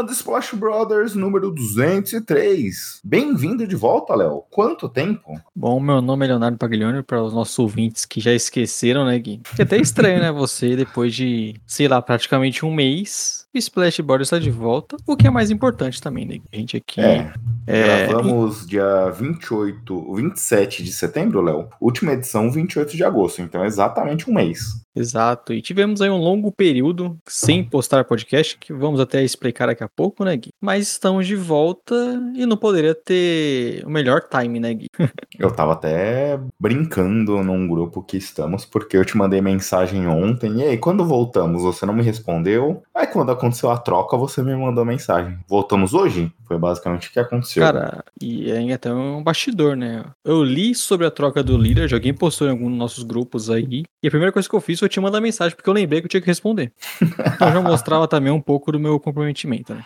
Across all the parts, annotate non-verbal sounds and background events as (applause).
Começando Splash Brothers número 203. Bem-vindo de volta, Léo. Quanto tempo? Bom, meu nome é Leonardo Paglioni, para os nossos ouvintes que já esqueceram, né, Gui? É até estranho, né, você, depois de, sei lá, praticamente um mês, Splash Brothers está de volta, o que é mais importante também, né? A gente aqui... É, é, Gravamos dia 28, 27 de setembro, Léo. Última edição, 28 de agosto. Então, é exatamente um mês. Exato, e tivemos aí um longo período sem postar podcast, que vamos até explicar daqui a pouco, né, Gui? Mas estamos de volta e não poderia ter o melhor time, né, Gui? (laughs) Eu tava até brincando num grupo que estamos, porque eu te mandei mensagem ontem. E aí, quando voltamos, você não me respondeu. Aí, quando aconteceu a troca, você me mandou mensagem. Voltamos hoje? Foi basicamente o que aconteceu. Cara, e é até um bastidor, né? Eu li sobre a troca do líder, alguém postou em algum dos nossos grupos aí, e a primeira coisa que eu fiz foi te mandar mensagem, porque eu lembrei que eu tinha que responder. Então já mostrava (laughs) também um pouco do meu comprometimento, né?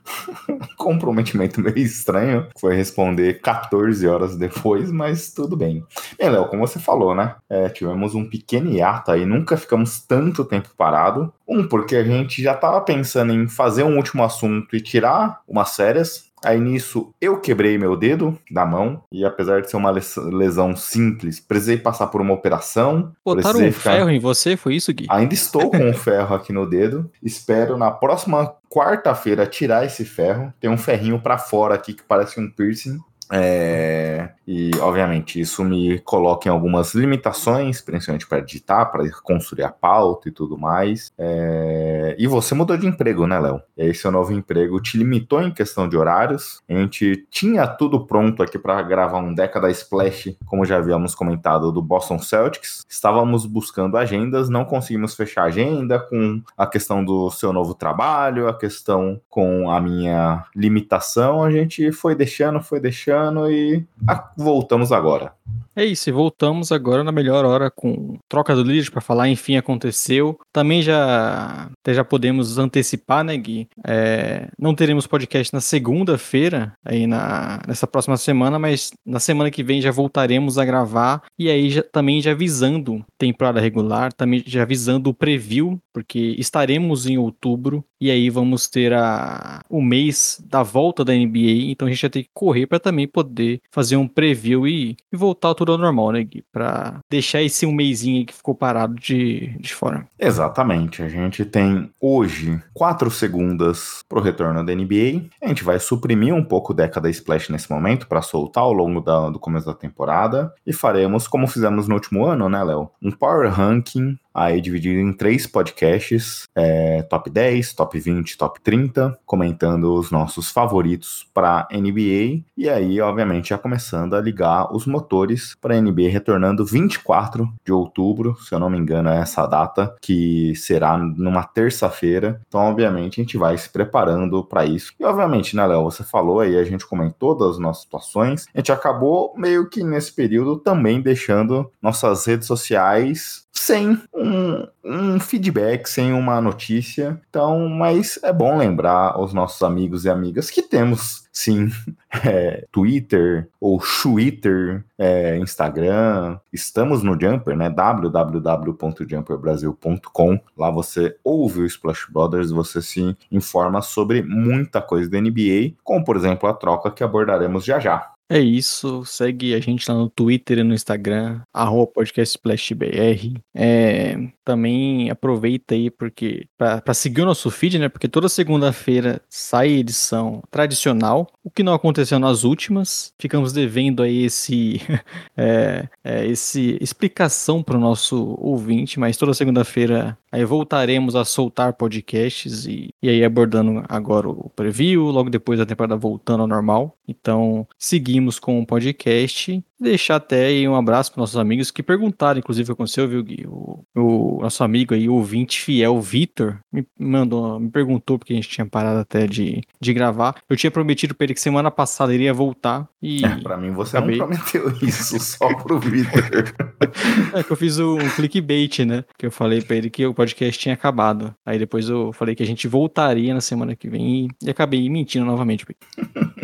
comprometimento meio estranho. Foi responder 14 horas depois, mas tudo bem. Bem, Léo, como você falou, né? É, tivemos um pequeno hiato aí, nunca ficamos tanto tempo parado. Um, porque a gente já tava pensando em fazer um último assunto e tirar umas férias. Aí nisso eu quebrei meu dedo da mão e apesar de ser uma les- lesão simples, precisei passar por uma operação. Botaram precisei um ficar- ferro em você, foi isso, Gui? Ainda estou com um (laughs) ferro aqui no dedo. Espero na próxima quarta-feira tirar esse ferro. Tem um ferrinho pra fora aqui que parece um piercing. É, E, obviamente, isso me coloca em algumas limitações, principalmente para digitar, para construir a pauta e tudo mais. É, E você mudou de emprego, né, Léo? Esse seu novo emprego te limitou em questão de horários. A gente tinha tudo pronto aqui para gravar um Década Splash, como já havíamos comentado, do Boston Celtics. Estávamos buscando agendas, não conseguimos fechar agenda com a questão do seu novo trabalho, a questão com a minha limitação. A gente foi deixando, foi deixando e ah, voltamos agora. É isso, e voltamos agora na melhor hora com troca do líder para falar, enfim, aconteceu. Também já até já podemos antecipar, né, Gui? É, não teremos podcast na segunda-feira, aí na, nessa próxima semana, mas na semana que vem já voltaremos a gravar. E aí já, também já avisando temporada regular, também já avisando o preview, porque estaremos em outubro e aí vamos ter a, o mês da volta da NBA, então a gente vai ter que correr para também poder fazer um preview e, e voltar tudo ao normal, né, Gui? Pra deixar esse um aí que ficou parado de, de fora. Exatamente. A gente tem hoje quatro segundas pro retorno da NBA. A gente vai suprimir um pouco o década Splash nesse momento para soltar ao longo da- do começo da temporada e faremos como fizemos no último ano, né, Léo? Um power ranking aí dividido em três podcasts, é, top 10, top 20, top 30, comentando os nossos favoritos para NBA e aí, obviamente, já começando a ligar os motores para NBA retornando 24 de outubro, se eu não me engano, é essa data que será numa terça-feira. Então, obviamente, a gente vai se preparando para isso. E obviamente, né, Léo, você falou aí, a gente comentou das nossas situações. A gente acabou meio que nesse período também deixando nossas redes sociais sem um, um feedback, sem uma notícia. Então, mas é bom lembrar aos nossos amigos e amigas que temos sim (laughs) é, Twitter ou Twitter, é, Instagram. Estamos no Jumper, né? www.jumperbrasil.com. Lá você ouve o Splash Brothers, você se informa sobre muita coisa da NBA, como por exemplo a troca que abordaremos já já. É isso, segue a gente lá no Twitter e no Instagram, arroba podcastsplashbr. É, também aproveita aí porque para seguir o nosso feed, né? Porque toda segunda-feira sai edição tradicional, o que não aconteceu nas últimas. Ficamos devendo aí esse, (laughs) é, é, esse explicação para o nosso ouvinte, mas toda segunda-feira aí voltaremos a soltar podcasts e, e aí abordando agora o preview, logo depois da temporada voltando ao normal. Então, seguimos com o podcast. Deixar até aí um abraço para nossos amigos que perguntaram, inclusive aconteceu, viu, Gui? O, o o nosso amigo aí, ouvinte fiel, Vitor, me mandou, me perguntou porque a gente tinha parado até de, de gravar. Eu tinha prometido pra ele que semana passada iria voltar e. É, pra mim você acabei. não prometeu (laughs) isso só pro Vitor. É que eu fiz um clickbait, né? Que eu falei pra ele que o podcast tinha acabado. Aí depois eu falei que a gente voltaria na semana que vem e, e acabei mentindo novamente. (laughs)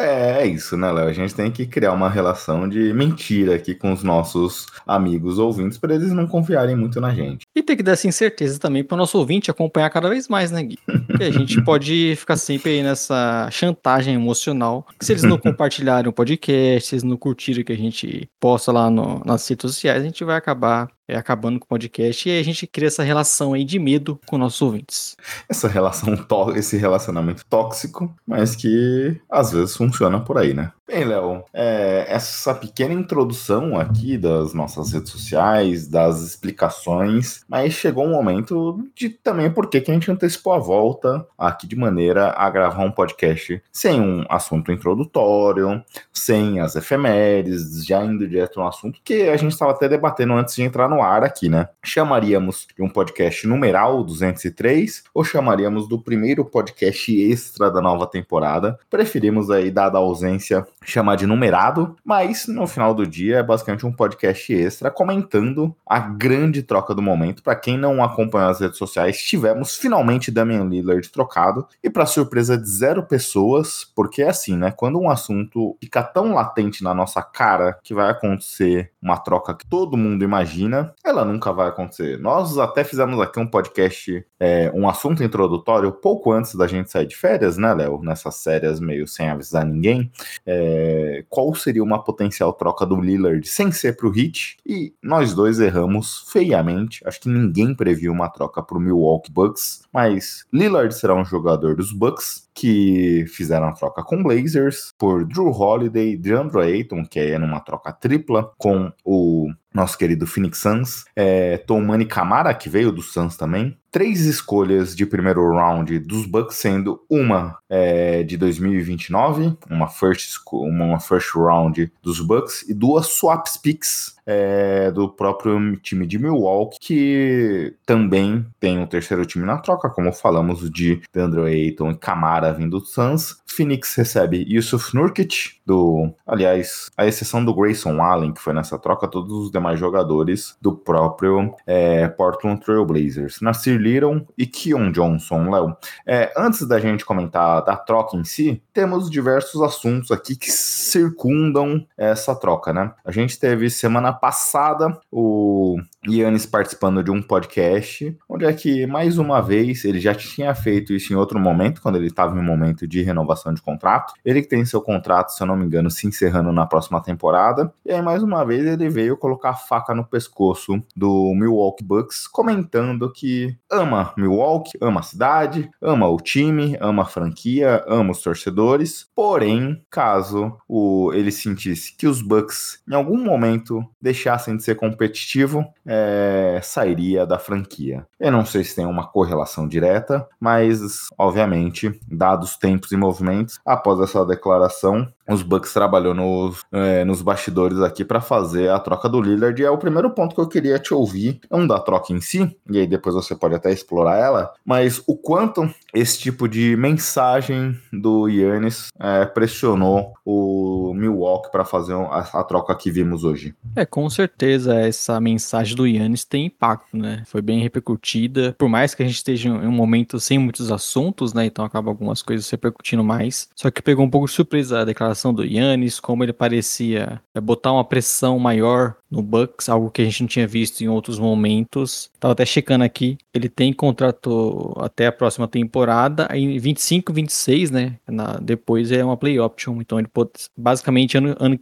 É, é isso, né, Léo? A gente tem que criar uma relação de mentira aqui com os nossos amigos ouvintes para eles não confiarem muito na gente. E tem que dar essa incerteza também para o nosso ouvinte acompanhar cada vez mais, né, Gui? Porque a gente (laughs) pode ficar sempre aí nessa chantagem emocional. Que se eles não compartilharem o podcast, se eles não curtirem o que a gente posta lá no, nas redes sociais, a gente vai acabar é, acabando com o podcast e a gente cria essa relação aí de medo com nossos ouvintes. Essa relação, esse relacionamento tóxico, mas que às vezes funciona por aí, né? Bem, Léo, é, essa pequena introdução aqui das nossas redes sociais, das explicações, mas chegou um momento de também por que a gente antecipou a volta aqui de maneira a gravar um podcast sem um assunto introdutório, sem as efemérides, já indo direto no assunto que a gente estava até debatendo antes de entrar no ar aqui, né? Chamaríamos de um podcast numeral 203 ou chamaríamos do primeiro podcast extra da nova temporada? Preferimos aí, dada a ausência, chamar de numerado, mas no final do dia é basicamente um podcast extra comentando a grande troca do momento. Para quem não acompanhou as redes sociais, tivemos finalmente Damian Lillard trocado e para surpresa de zero pessoas, porque é assim, né? Quando um assunto fica tão latente na nossa cara que vai acontecer uma troca que todo mundo imagina, ela nunca vai acontecer. Nós até fizemos aqui um podcast, é, um assunto introdutório pouco antes da gente sair de férias, né, Léo? Nessas férias meio sem avisar ninguém. É, qual seria uma potencial troca do Lillard sem ser pro Heat? E nós dois erramos feiamente. Acho que ninguém previu uma troca pro Milwaukee Bucks, mas Lillard será um jogador dos Bucks que fizeram a troca com Blazers por Drew Holiday, DeAndre Ayton, que é numa troca tripla com o nosso querido Phoenix Suns, é, Tomani Camara, que veio do Suns também, três escolhas de primeiro round dos Bucks, sendo uma é, de 2029, uma first, uma first round dos Bucks, e duas swaps picks é, do próprio time de Milwaukee, que também tem um terceiro time na troca, como falamos de DeAndre Ayton e Camara vindo do Suns. Phoenix recebe Yusuf Nurkic, do, aliás, a exceção do Grayson Allen, que foi nessa troca, todos os demais jogadores do próprio é, Portland Trail Blazers. Nasir Little e Keon Johnson, Léo. É, antes da gente comentar da troca em si, temos diversos assuntos aqui que circundam essa troca, né? A gente teve semana passada o Yannis participando de um podcast, onde é que, mais uma vez, ele já tinha feito isso em outro momento, quando ele estava em um momento de renovação de contrato. Ele que tem seu contrato, se eu não me engano, se encerrando na próxima temporada. E aí, mais uma vez, ele veio colocar a faca no pescoço do Milwaukee Bucks, comentando que ama Milwaukee, ama a cidade, ama o time, ama a franquia, ama os torcedores. Porém, caso o, ele sentisse que os Bucks em algum momento deixassem de ser competitivo, é, sairia da franquia. Eu não sei se tem uma correlação direta, mas obviamente, dados tempos e movimentos, após essa declaração, os Bucks trabalhou nos, é, nos bastidores aqui para fazer a troca do Lillard. E é o primeiro ponto que eu queria te ouvir, não da troca em si, e aí depois você pode até explorar ela, mas o quanto esse tipo de mensagem do Yannis é, pressionou o Milwaukee para fazer a, a troca que vimos hoje. É, com certeza essa mensagem do Yannis tem impacto, né? Foi bem repercutida. Por mais que a gente esteja em um momento sem muitos assuntos, né? Então acaba algumas coisas repercutindo mais. Só que pegou um pouco de surpresa a declaração do Yannis, como ele parecia é, botar uma pressão maior no Bucks, algo que a gente não tinha visto em outros momentos. Tava até checando aqui, ele tem contrato até a próxima temporada, em 25, 26, né? Na, depois é uma play option, então ele pode, basicamente ano, ano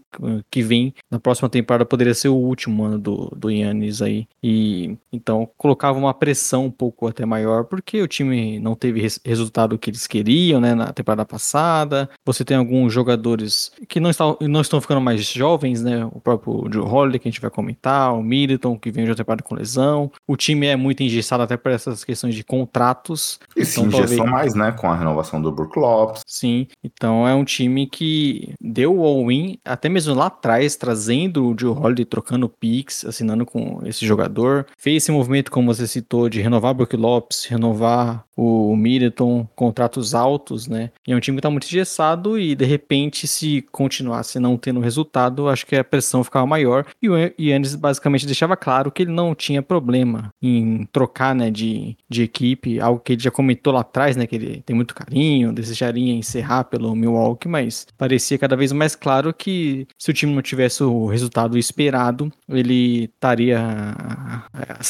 que vem, na próxima temporada poderia ser o último ano do, do Yannis aí. E então colocava uma pressão um pouco até maior, porque o time não teve res, resultado que eles queriam, né, na temporada passada. Você tem alguns jogadores jogadores que não estão, não estão ficando mais jovens, né? O próprio Joe Holiday, que a gente vai comentar, o Middleton, que vem de temporada com lesão. O time é muito engessado até por essas questões de contratos. E se então, engessou talvez... mais, né? Com a renovação do Brook Lopes. Sim, então é um time que deu o all-in, até mesmo lá atrás, trazendo o Joe Holiday, trocando picks, assinando com esse jogador. Fez esse movimento, como você citou, de renovar Brook Lopes, renovar o Middleton, contratos altos, né? E é um time que tá muito engessado e de repente, se continuasse não tendo resultado, acho que a pressão ficava maior. E o Yannis basicamente deixava claro que ele não tinha problema em trocar, né, de, de equipe, algo que ele já comentou lá atrás, né, que ele tem muito carinho, desejaria encerrar pelo Milwaukee, mas parecia cada vez mais claro que se o time não tivesse o resultado esperado, ele estaria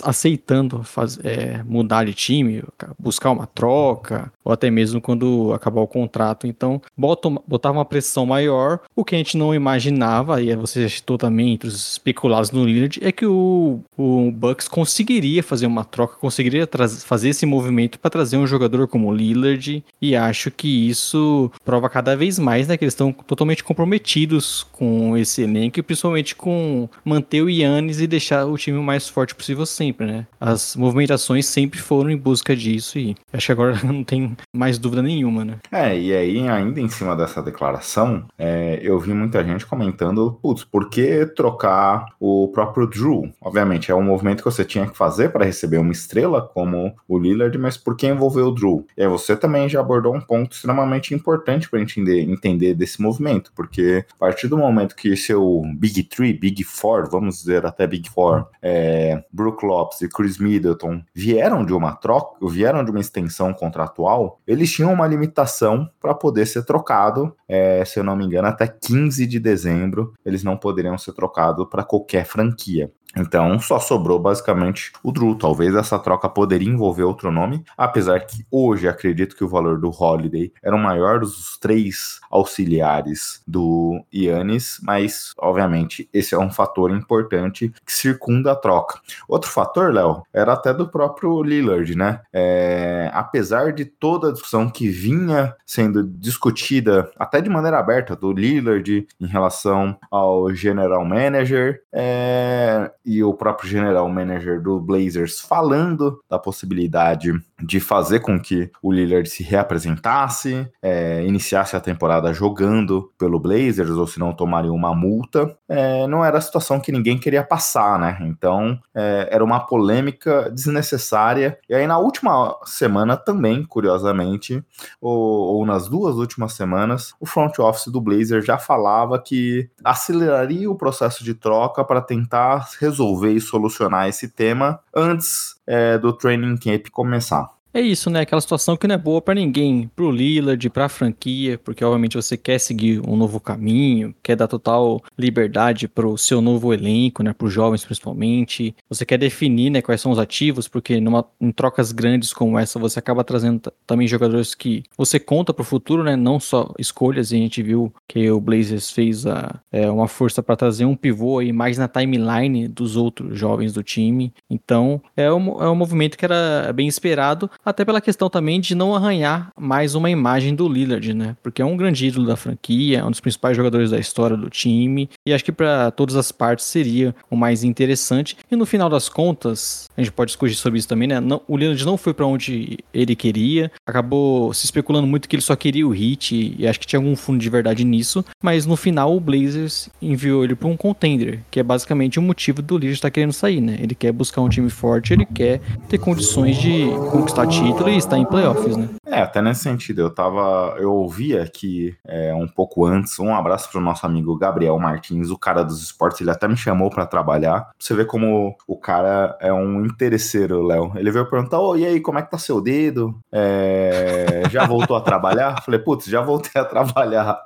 aceitando faz, é, mudar de time, buscar uma troca, ou até mesmo quando acabar o contrato. Então, botava uma pressão maior. O que a gente não imaginava, e você citou também entre os especulados no Lillard, é que o, o Bucks conseguiria fazer uma troca, conseguiria fazer esse movimento para trazer um jogador como o Lillard. E acho que isso prova cada vez mais né, que eles estão totalmente comprometidos com esse elenco e principalmente com manter o Yannis e deixar o time o mais forte possível sempre, né? As movimentações sempre foram em busca disso e acho que agora (laughs) não tem mais dúvida nenhuma, né? É, e aí, ainda em cima dessa declaração, é, eu vi muita gente comentando, putz, por que trocar o próprio Drew? Obviamente, é um movimento que você tinha que fazer para receber uma estrela como o Lillard, mas por que envolver o Drew? E aí você também já abordou um ponto extremamente importante para entender, entender desse movimento, porque a partir do momento que seu Big Three, Big Four, vamos dizer até Big Four, é, Brook Lopes e Chris Middleton vieram de uma troca, vieram de uma extensão contratual, eles tinham uma limitação para poder ser trocado, é, se não me engano, até 15 de dezembro, eles não poderiam ser trocados para qualquer franquia. Então só sobrou basicamente o Drew. Talvez essa troca poderia envolver outro nome, apesar que hoje acredito que o valor do Holiday era o maior dos três auxiliares do Yannis, mas obviamente esse é um fator importante que circunda a troca. Outro fator, Léo, era até do próprio Lillard, né? É, apesar de toda a discussão que vinha sendo discutida até de maneira aberta do Lillard em relação ao general manager, é, e o próprio general manager do Blazers falando da possibilidade de fazer com que o Lillard se reapresentasse, é, iniciasse a temporada jogando pelo Blazers, ou se não tomaria uma multa, é, não era a situação que ninguém queria passar, né? Então é, era uma polêmica desnecessária. E aí na última semana também, curiosamente, ou, ou nas duas últimas semanas, o front office do Blazers já falava que aceleraria o processo de troca para tentar resolver resolver e solucionar esse tema antes é, do training camp começar. É isso, né? Aquela situação que não é boa para ninguém, pro Lillard, pra franquia, porque obviamente você quer seguir um novo caminho, quer dar total liberdade pro seu novo elenco, né? Pros jovens principalmente. Você quer definir, né, quais são os ativos, porque numa, em trocas grandes como essa você acaba trazendo também jogadores que você conta pro futuro, né? Não só escolhas, e a gente viu que o Blazers fez a, é, uma força para trazer um pivô aí mais na timeline dos outros jovens do time. Então, é um, é um movimento que era bem esperado até pela questão também de não arranhar mais uma imagem do Lillard, né? Porque é um grande ídolo da franquia, é um dos principais jogadores da história do time, e acho que para todas as partes seria o mais interessante. E no final das contas, a gente pode discutir sobre isso também, né? Não, o Lillard não foi para onde ele queria, acabou se especulando muito que ele só queria o hit, e acho que tinha algum fundo de verdade nisso, mas no final o Blazers enviou ele para um contender, que é basicamente o motivo do Lillard estar tá querendo sair, né? Ele quer buscar um time forte, ele quer ter condições de conquistar título e está em playoffs, né? É, até nesse sentido, eu tava. Eu ouvia que é, um pouco antes, um abraço pro nosso amigo Gabriel Martins, o cara dos esportes, ele até me chamou para trabalhar. Você vê como o cara é um interesseiro, Léo. Ele veio perguntar: oh, e aí, como é que tá seu dedo? É, já voltou a trabalhar? (laughs) Falei, putz, já voltei a trabalhar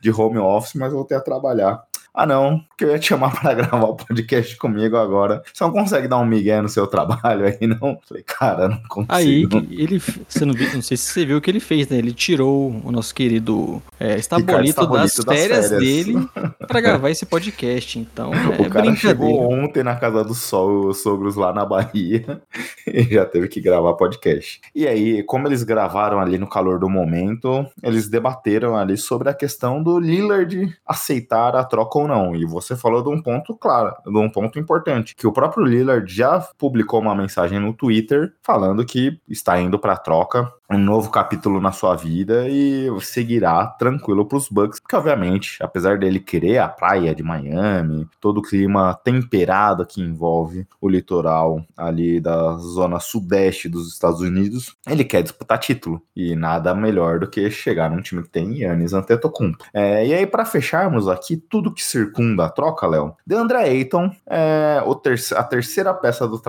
de home office, mas voltei a trabalhar. Ah, não, porque eu ia te chamar (laughs) pra gravar o podcast comigo agora. Você não consegue dar um migué no seu trabalho aí, não? Falei, cara, não consigo. Aí, ele, você não, viu, não sei se você viu o que ele fez, né? Ele tirou o nosso querido é, Estabolito, das, das férias, férias, dele (laughs) pra gravar esse podcast. Então, é o cara chegou ontem na casa dos sogros lá na Bahia (laughs) e já teve que gravar podcast. E aí, como eles gravaram ali no calor do momento, eles debateram ali sobre a questão do Lillard aceitar a troca ou não. E você falou de um ponto claro, de um ponto importante, que o próprio Lillard já publicou uma mensagem no Twitter falando que está indo para troca um novo capítulo na sua vida e seguirá tranquilo para os Bucks, porque obviamente, apesar dele querer a praia de Miami, todo o clima temperado que envolve o litoral ali da zona sudeste dos Estados Unidos, ele quer disputar título e nada melhor do que chegar num time que tem Yannis Antetokounmpo. É, e aí para fecharmos aqui tudo que circunda a troca, Léo, DeAndre Ayton é ter a terceira peça do,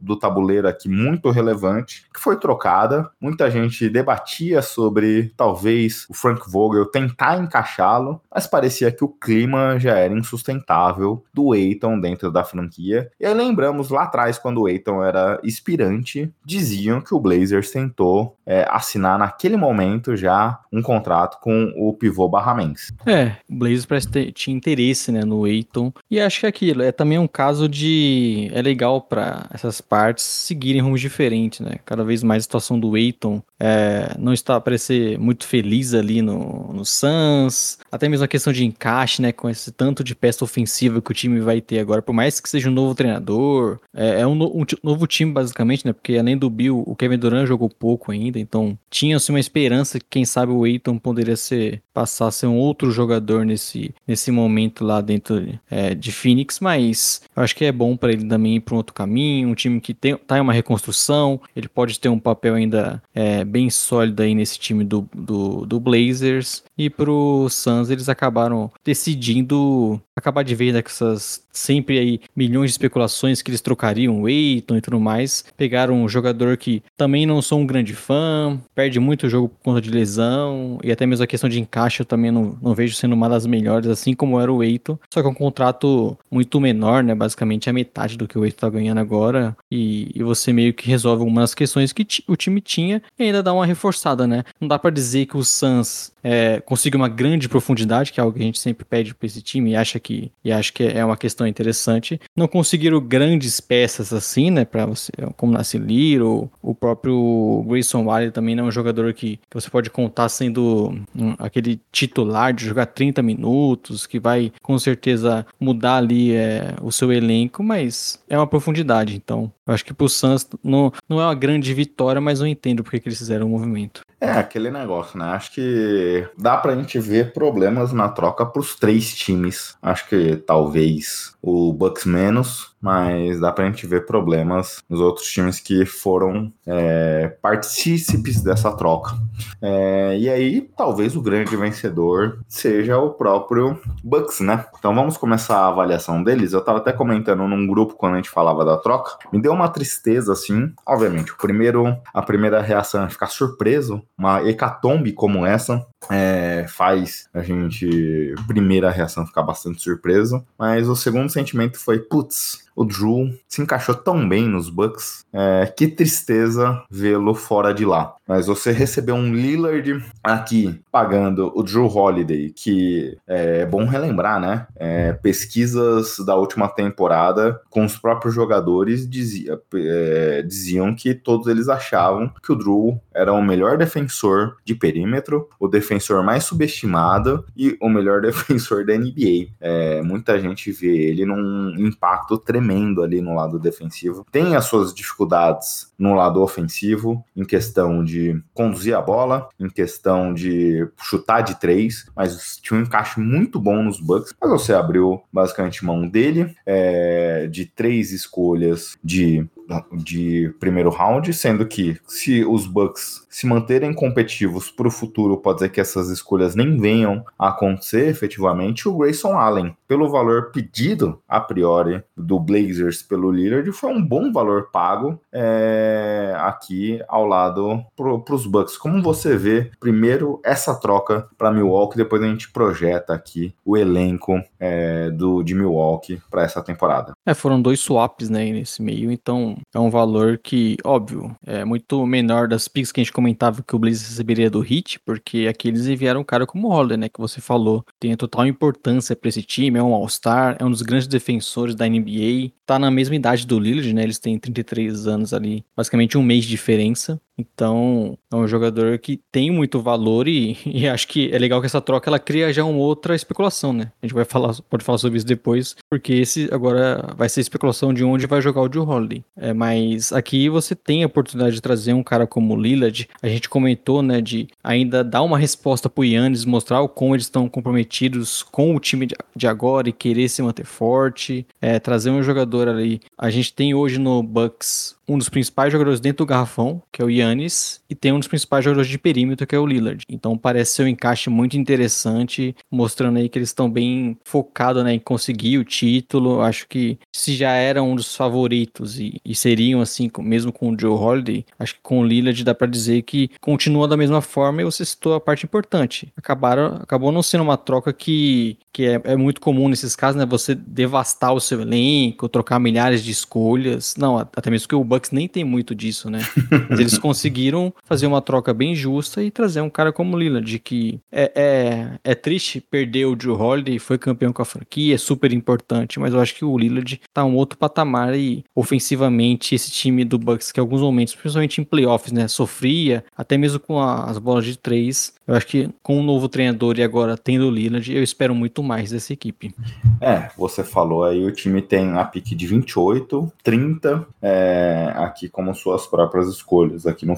do tabuleiro aqui muito relevante que foi trocada. Muita gente debatia sobre talvez o Frank Vogel tentar encaixá-lo, mas parecia que o clima já era insustentável do Eiton dentro da franquia. E aí lembramos lá atrás, quando o Eiton era inspirante, diziam que o Blazers tentou é, assinar naquele momento já um contrato com o pivô Barramense. É, o Blazers parece ter, tinha interesse né, no Eiton. E acho que é aquilo é também um caso de. É legal para essas partes seguirem rumos diferentes, né? Cada vez mais a situação do Eiton é, não está a parecer muito feliz ali no, no Suns, até mesmo a questão de encaixe, né, com esse tanto de peça ofensiva que o time vai ter agora, por mais que seja um novo treinador, é, é um, um, novo time basicamente, né, porque além do Bill, o Kevin Durant jogou pouco ainda, então tinha-se uma esperança que quem sabe o Aiton poderia ser, passar a ser um outro jogador nesse, nesse momento lá dentro é, de Phoenix, mas eu acho que é bom para ele também ir para um outro caminho, um time que tem, tá em uma reconstrução, ele pode ter um papel ainda é, bem sólida aí nesse time do, do, do Blazers. E pro Suns eles acabaram decidindo acabar de ver né, essas sempre aí milhões de especulações que eles trocariam o Aiton e tudo mais. Pegaram um jogador que também não sou um grande fã, perde muito o jogo por conta de lesão e até mesmo a questão de encaixe eu também não, não vejo sendo uma das melhores, assim como era o Aiton. Só que é um contrato muito menor, né? Basicamente a metade do que o Aiton tá ganhando agora e, e você meio que resolve algumas questões que o time tinha e ainda dá uma reforçada, né? Não dá para dizer que o Suns é, consiga uma grande profundidade, que é algo que a gente sempre pede para esse time e acha que e acho que é uma questão interessante. Não conseguiram grandes peças assim, né, para você, como Nasci Liro, o próprio Grayson Wiley também não é um jogador que, que você pode contar sendo um, aquele titular de jogar 30 minutos, que vai com certeza mudar ali é, o seu elenco, mas é uma profundidade, então eu acho que pro Suns não, não é uma grande vitória, mas eu entendo porque que eles fizeram o movimento. É, aquele negócio, né? Acho que dá pra gente ver problemas na troca pros três times. Acho que talvez o Bucks menos, mas dá pra gente ver problemas nos outros times que foram é, partícipes dessa troca. É, e aí, talvez o grande vencedor seja o próprio Bucks, né? Então vamos começar a avaliação deles. Eu tava até comentando num grupo quando a gente falava da troca. Me deu uma tristeza, assim. Obviamente, o primeiro, a primeira reação é ficar surpreso. Uma hecatombe como essa é, faz a gente, primeira reação, ficar bastante surpreso. Mas o segundo sentimento foi, putz, o Drew se encaixou tão bem nos Bucks. É, que tristeza vê-lo fora de lá. Mas você recebeu um Lillard aqui pagando o Drew Holiday, que é bom relembrar, né? É, pesquisas da última temporada com os próprios jogadores dizia, é, diziam que todos eles achavam que o Drew era o melhor defensor de perímetro, o defensor mais subestimado e o melhor (laughs) defensor da NBA. É, muita gente vê ele num impacto tremendo ali no lado defensivo. Tem as suas dificuldades no lado ofensivo, em questão de conduzir a bola, em questão de chutar de três, mas tinha um encaixe muito bom nos Bucks. Mas você abriu basicamente mão dele, é, de três escolhas de de primeiro round, sendo que se os Bucks se manterem competitivos para o futuro, pode ser que essas escolhas nem venham a acontecer efetivamente. O Grayson Allen, pelo valor pedido a priori do Blazers pelo Lillard, foi um bom valor pago é, aqui ao lado para os Bucks. Como você vê, primeiro essa troca para Milwaukee, depois a gente projeta aqui o elenco é, do, de Milwaukee para essa temporada. É, foram dois swaps né, nesse meio, então é um valor que, óbvio, é muito menor das picks que a gente comentava que o Blazers receberia do Heat, porque aqui eles enviaram um cara como o Holiday, né, que você falou, tem a total importância para esse time, é um All-Star, é um dos grandes defensores da NBA, tá na mesma idade do Lillard, né, eles têm 33 anos ali, basicamente um mês de diferença, então, é um jogador que tem muito valor e, (laughs) e, acho que é legal que essa troca ela cria já uma outra especulação, né? A gente vai falar, pode falar sobre isso depois, porque esse agora vai ser especulação de onde vai jogar o Joe Holiday. É, mas aqui você tem a oportunidade de trazer um cara como o Lillard. A gente comentou, né, de ainda dar uma resposta pro Yannis, mostrar como eles estão comprometidos com o time de agora e querer se manter forte, é, trazer um jogador ali. A gente tem hoje no Bucks um dos principais jogadores dentro do garrafão, que é o Yannis, e tem um dos principais jogadores de perímetro, que é o Lillard. Então parece ser um encaixe muito interessante, mostrando aí que eles estão bem focados né, em conseguir o título. Acho que se já era um dos favoritos e, e seriam assim, mesmo com o Joe Holiday, acho que com o Lillard dá para dizer que continua da mesma forma e você citou a parte importante. Acabaram, acabou não sendo uma troca que, que é, é muito comum nesses casos, né? Você devastar o seu elenco, trocar milhares de escolhas. Não, até mesmo que o Bucks nem tem muito disso, né? Mas eles (laughs) conseguiram fazer uma troca bem justa e trazer um cara como o Lillard, que é, é, é triste perder o Drew Holiday, foi campeão com a franquia, é super importante, mas eu acho que o Lillard tá um outro patamar e ofensivamente esse time do Bucks que em alguns momentos, principalmente em playoffs, né, sofria, até mesmo com a, as bolas de três, eu acho que com um novo treinador e agora tendo o Lillard, eu espero muito mais dessa equipe. É, você falou aí, o time tem a pique de 28, 30, é, aqui como suas próprias escolhas aqui no,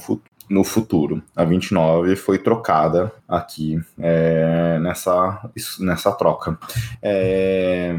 no futuro. A 29 foi trocada aqui é, nessa, nessa troca. É,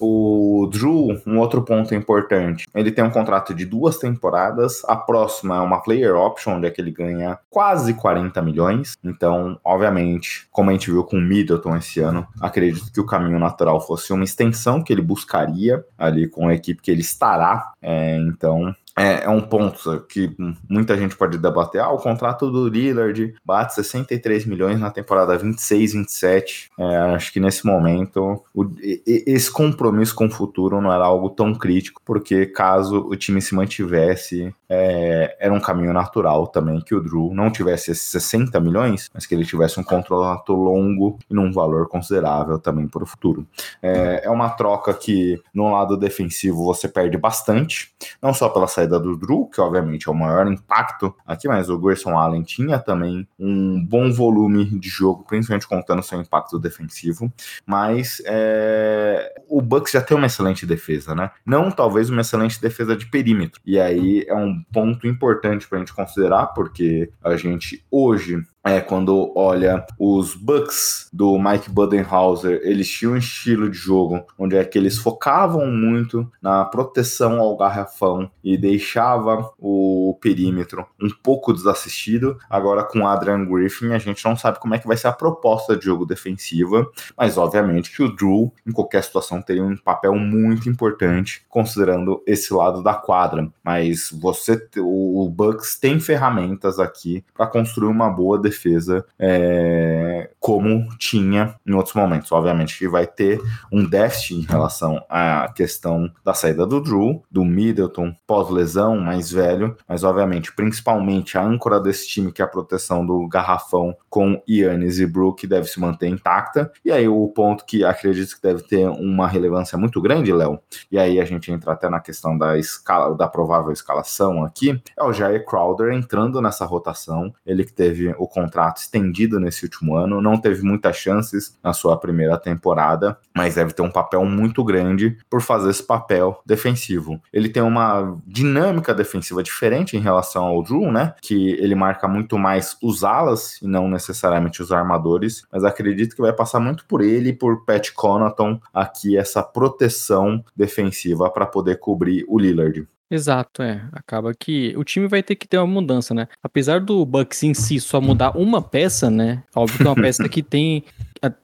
o Drew, um outro ponto importante, ele tem um contrato de duas temporadas. A próxima é uma player option, onde é que ele ganha quase 40 milhões. Então, obviamente, como a gente viu com o Middleton esse ano, acredito que o caminho natural fosse uma extensão que ele buscaria ali com a equipe que ele estará. É, então, é, é, um ponto que muita gente pode debater. Ah, o contrato do Lillard bate 63 milhões na temporada 26, 27. É, acho que nesse momento o, esse compromisso com o futuro não era algo tão crítico, porque caso o time se mantivesse, é, era um caminho natural também que o Drew não tivesse esses 60 milhões, mas que ele tivesse um contrato longo e num valor considerável também para o futuro. É, é uma troca que no lado defensivo você perde bastante, não só pela saída saída do Drew, que obviamente é o maior impacto aqui, mas o Grayson Allen tinha também um bom volume de jogo, principalmente contando seu impacto defensivo. Mas é, o Bucks já tem uma excelente defesa, né? Não talvez uma excelente defesa de perímetro. E aí é um ponto importante para a gente considerar, porque a gente hoje é, quando olha os Bucks do Mike Budenhauser, eles tinham um estilo de jogo onde é que eles focavam muito na proteção ao garrafão e deixava o perímetro um pouco desassistido. Agora com Adrian Griffin, a gente não sabe como é que vai ser a proposta de jogo defensiva, mas obviamente que o Drew em qualquer situação teria um papel muito importante considerando esse lado da quadra. Mas você, o Bucks tem ferramentas aqui para construir uma boa defesa defesa é, como tinha em outros momentos. Obviamente que vai ter um déficit em relação à questão da saída do Drew, do Middleton pós-lesão, mais velho, mas obviamente, principalmente a âncora desse time, que é a proteção do garrafão com Yannis e Brook, deve se manter intacta. E aí o ponto que acredito que deve ter uma relevância muito grande, Léo, e aí a gente entra até na questão da escala, da provável escalação aqui, é o Jair Crowder entrando nessa rotação, ele que teve o estendido nesse último ano, não teve muitas chances na sua primeira temporada, mas deve ter um papel muito grande por fazer esse papel defensivo. Ele tem uma dinâmica defensiva diferente em relação ao Drew, né? Que ele marca muito mais os alas e não necessariamente os armadores, mas acredito que vai passar muito por ele e por Pat Connaughton aqui essa proteção defensiva para poder cobrir o Lillard. Exato, é. Acaba que o time vai ter que ter uma mudança, né? Apesar do Bucks em si só mudar uma peça, né? Óbvio que é uma peça que (laughs) tem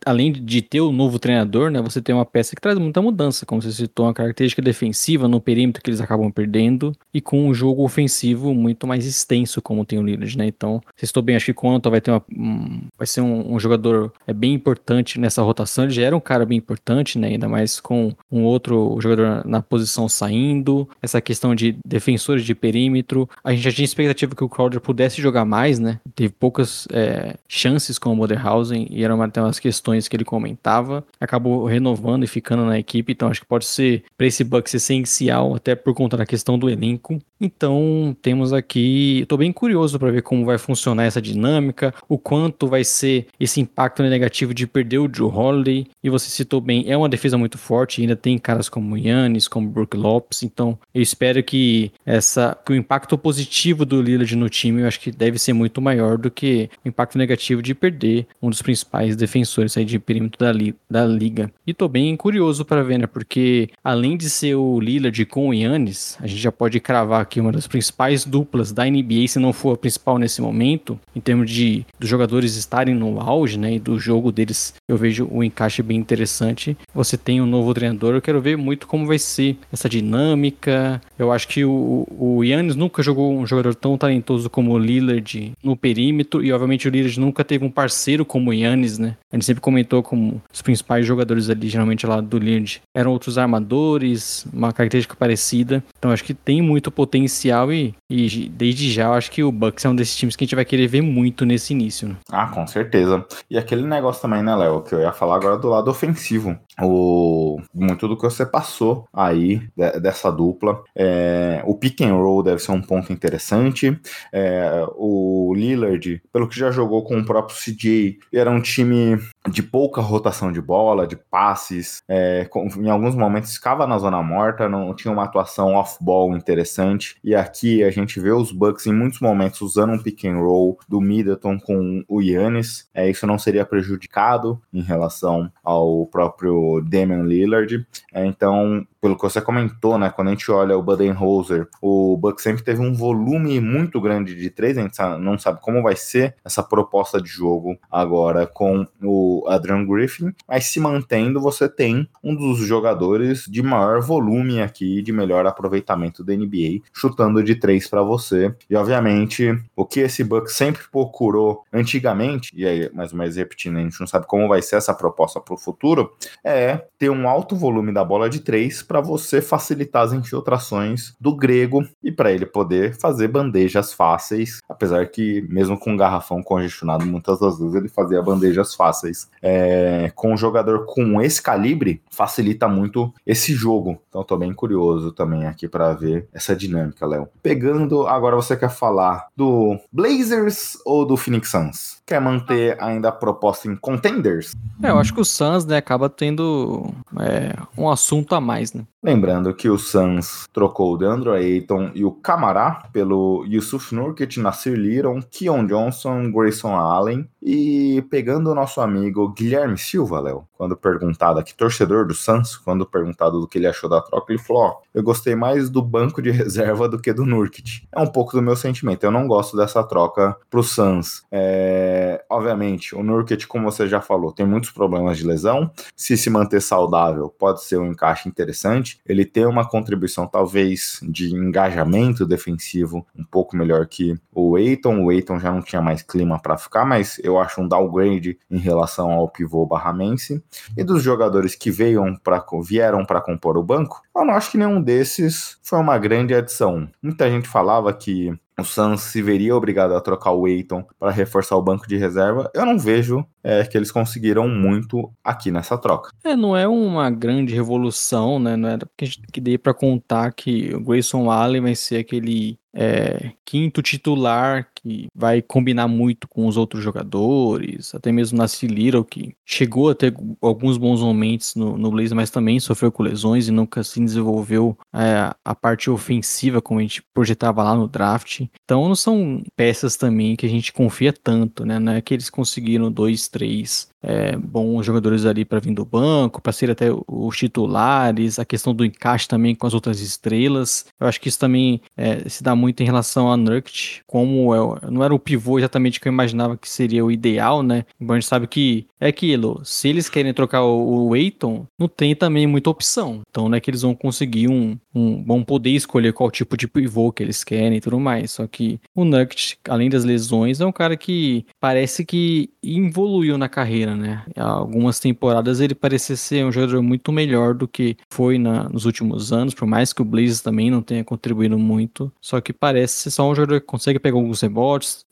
além de ter o novo treinador, né, você tem uma peça que traz muita mudança, como você citou, uma característica defensiva no perímetro que eles acabam perdendo e com um jogo ofensivo muito mais extenso, como tem o Lillard, né? Então, se estou bem, acho que Conta vai ter uma, um, vai ser um, um, jogador é bem importante nessa rotação. Ele já era um cara bem importante, né? Ainda mais com um outro jogador na posição saindo, essa questão de defensores de perímetro. A gente já tinha expectativa que o Crowder pudesse jogar mais, né? Teve poucas é, chances com o Moderhausen e era uma, umas questões que ele comentava, acabou renovando e ficando na equipe, então acho que pode ser para esse Bucks essencial, até por conta da questão do elenco. Então temos aqui, estou bem curioso para ver como vai funcionar essa dinâmica, o quanto vai ser esse impacto negativo de perder o Joe Holiday, e você citou bem, é uma defesa muito forte, ainda tem caras como Yannis, como Brook Lopes, então eu espero que essa que o impacto positivo do Lillard no time, eu acho que deve ser muito maior do que o impacto negativo de perder um dos principais defensores defensores aí de perímetro da, li da liga. E tô bem curioso para ver, né? Porque além de ser o Lillard com o Yannis, a gente já pode cravar aqui uma das principais duplas da NBA, se não for a principal nesse momento, em termos de dos jogadores estarem no auge, né? E do jogo deles, eu vejo o encaixe bem interessante. Você tem um novo treinador, eu quero ver muito como vai ser essa dinâmica. Eu acho que o, o Yannis nunca jogou um jogador tão talentoso como o Lillard no perímetro, e obviamente o Lillard nunca teve um parceiro como o Yannis, né? A gente sempre comentou como os principais jogadores ali, geralmente lá do Lillard, eram outros armadores, uma característica parecida. Então acho que tem muito potencial e, e desde já acho que o Bucks é um desses times que a gente vai querer ver muito nesse início. Né? Ah, com certeza. E aquele negócio também, né, Léo, que eu ia falar agora do lado ofensivo. O, muito do que você passou aí de, dessa dupla. É, o pick and roll deve ser um ponto interessante. É, o Lillard, pelo que já jogou com o próprio CJ, era um time de pouca rotação de bola, de passes, é, em alguns momentos ficava na zona morta, não tinha uma atuação off-ball interessante. E aqui a gente vê os Bucks em muitos momentos usando um pick and roll do Middleton com o Yannis. É, isso não seria prejudicado em relação ao próprio Damian Lillard. É, então pelo que você comentou, né? Quando a gente olha o Budenholzer, o Bucks sempre teve um volume muito grande de três, a gente não sabe como vai ser essa proposta de jogo agora com o Adrian Griffin, mas se mantendo, você tem um dos jogadores de maior volume aqui, de melhor aproveitamento da NBA, chutando de três para você. E obviamente, o que esse Bucks sempre procurou antigamente, e aí, mais ou menos repetindo, a gente não sabe como vai ser essa proposta para o futuro, é ter um alto volume da bola de três para você facilitar as infiltrações do grego e para ele poder fazer bandejas fáceis, apesar que mesmo com um garrafão congestionado muitas das vezes ele fazia bandejas fáceis. É, com um jogador com esse calibre facilita muito esse jogo. Então tô bem curioso também aqui para ver essa dinâmica, Léo. Pegando, agora você quer falar do Blazers ou do Phoenix Suns? Quer manter ainda a proposta em contenders? É, eu acho que o Suns, né, acaba tendo é, um assunto a mais, né? Lembrando que o Suns trocou o Deandre Ayton e o Camará pelo Yusuf Nurkic, Nasir Liron, Keon Johnson, Grayson Allen e pegando o nosso amigo Guilherme Silva, Léo, quando perguntado aqui, torcedor do Suns, quando perguntado do que ele achou da troca, ele falou, ó, eu gostei mais do banco de (laughs) reserva do que do Nurkic. É um pouco do meu sentimento, eu não gosto dessa troca pro Suns. É, obviamente, o Nurkic, como você já falou, tem muitos problemas de lesão, se se manter saudável pode ser um encaixe interessante, ele tem uma contribuição talvez de engajamento defensivo um pouco melhor que o Eiton. O Eiton já não tinha mais clima para ficar, mas eu acho um downgrade em relação ao pivô barramense. E dos jogadores que veio pra, vieram para compor o banco, eu não acho que nenhum desses foi uma grande adição. Muita gente falava que o Suns se veria obrigado a trocar o Eiton para reforçar o banco de reserva, eu não vejo é, que eles conseguiram muito aqui nessa troca. É, não é uma grande revolução, né? Não era que, que dê para contar que o Grayson Allen vai ser aquele é, quinto titular que vai combinar muito com os outros jogadores, até mesmo na Little, que chegou a ter alguns bons momentos no, no Blazer, mas também sofreu com lesões e nunca se desenvolveu é, a parte ofensiva como a gente projetava lá no draft. Então não são peças também que a gente confia tanto, né? Não é que eles conseguiram dois, três é, bons jogadores ali para vir do banco, para ser até os titulares, a questão do encaixe também com as outras estrelas. Eu acho que isso também é, se dá muito em relação a Nurkic, como é, não era o pivô exatamente que eu imaginava que seria o ideal, né? Embora a gente sabe que é aquilo, se eles querem trocar o, o Aiton, não tem também muita opção. Então não é que eles vão conseguir um, um vão poder escolher qual tipo de pivô que eles querem e tudo mais. Só que o Nurkic, além das lesões, é um cara que parece que evoluiu na carreira, né? Algumas temporadas ele parecia ser um jogador muito melhor do que foi na, nos últimos anos, por mais que o Blazers também não tenha contribuído muito. Só que parece ser só um jogador que consegue pegar alguns rebotes,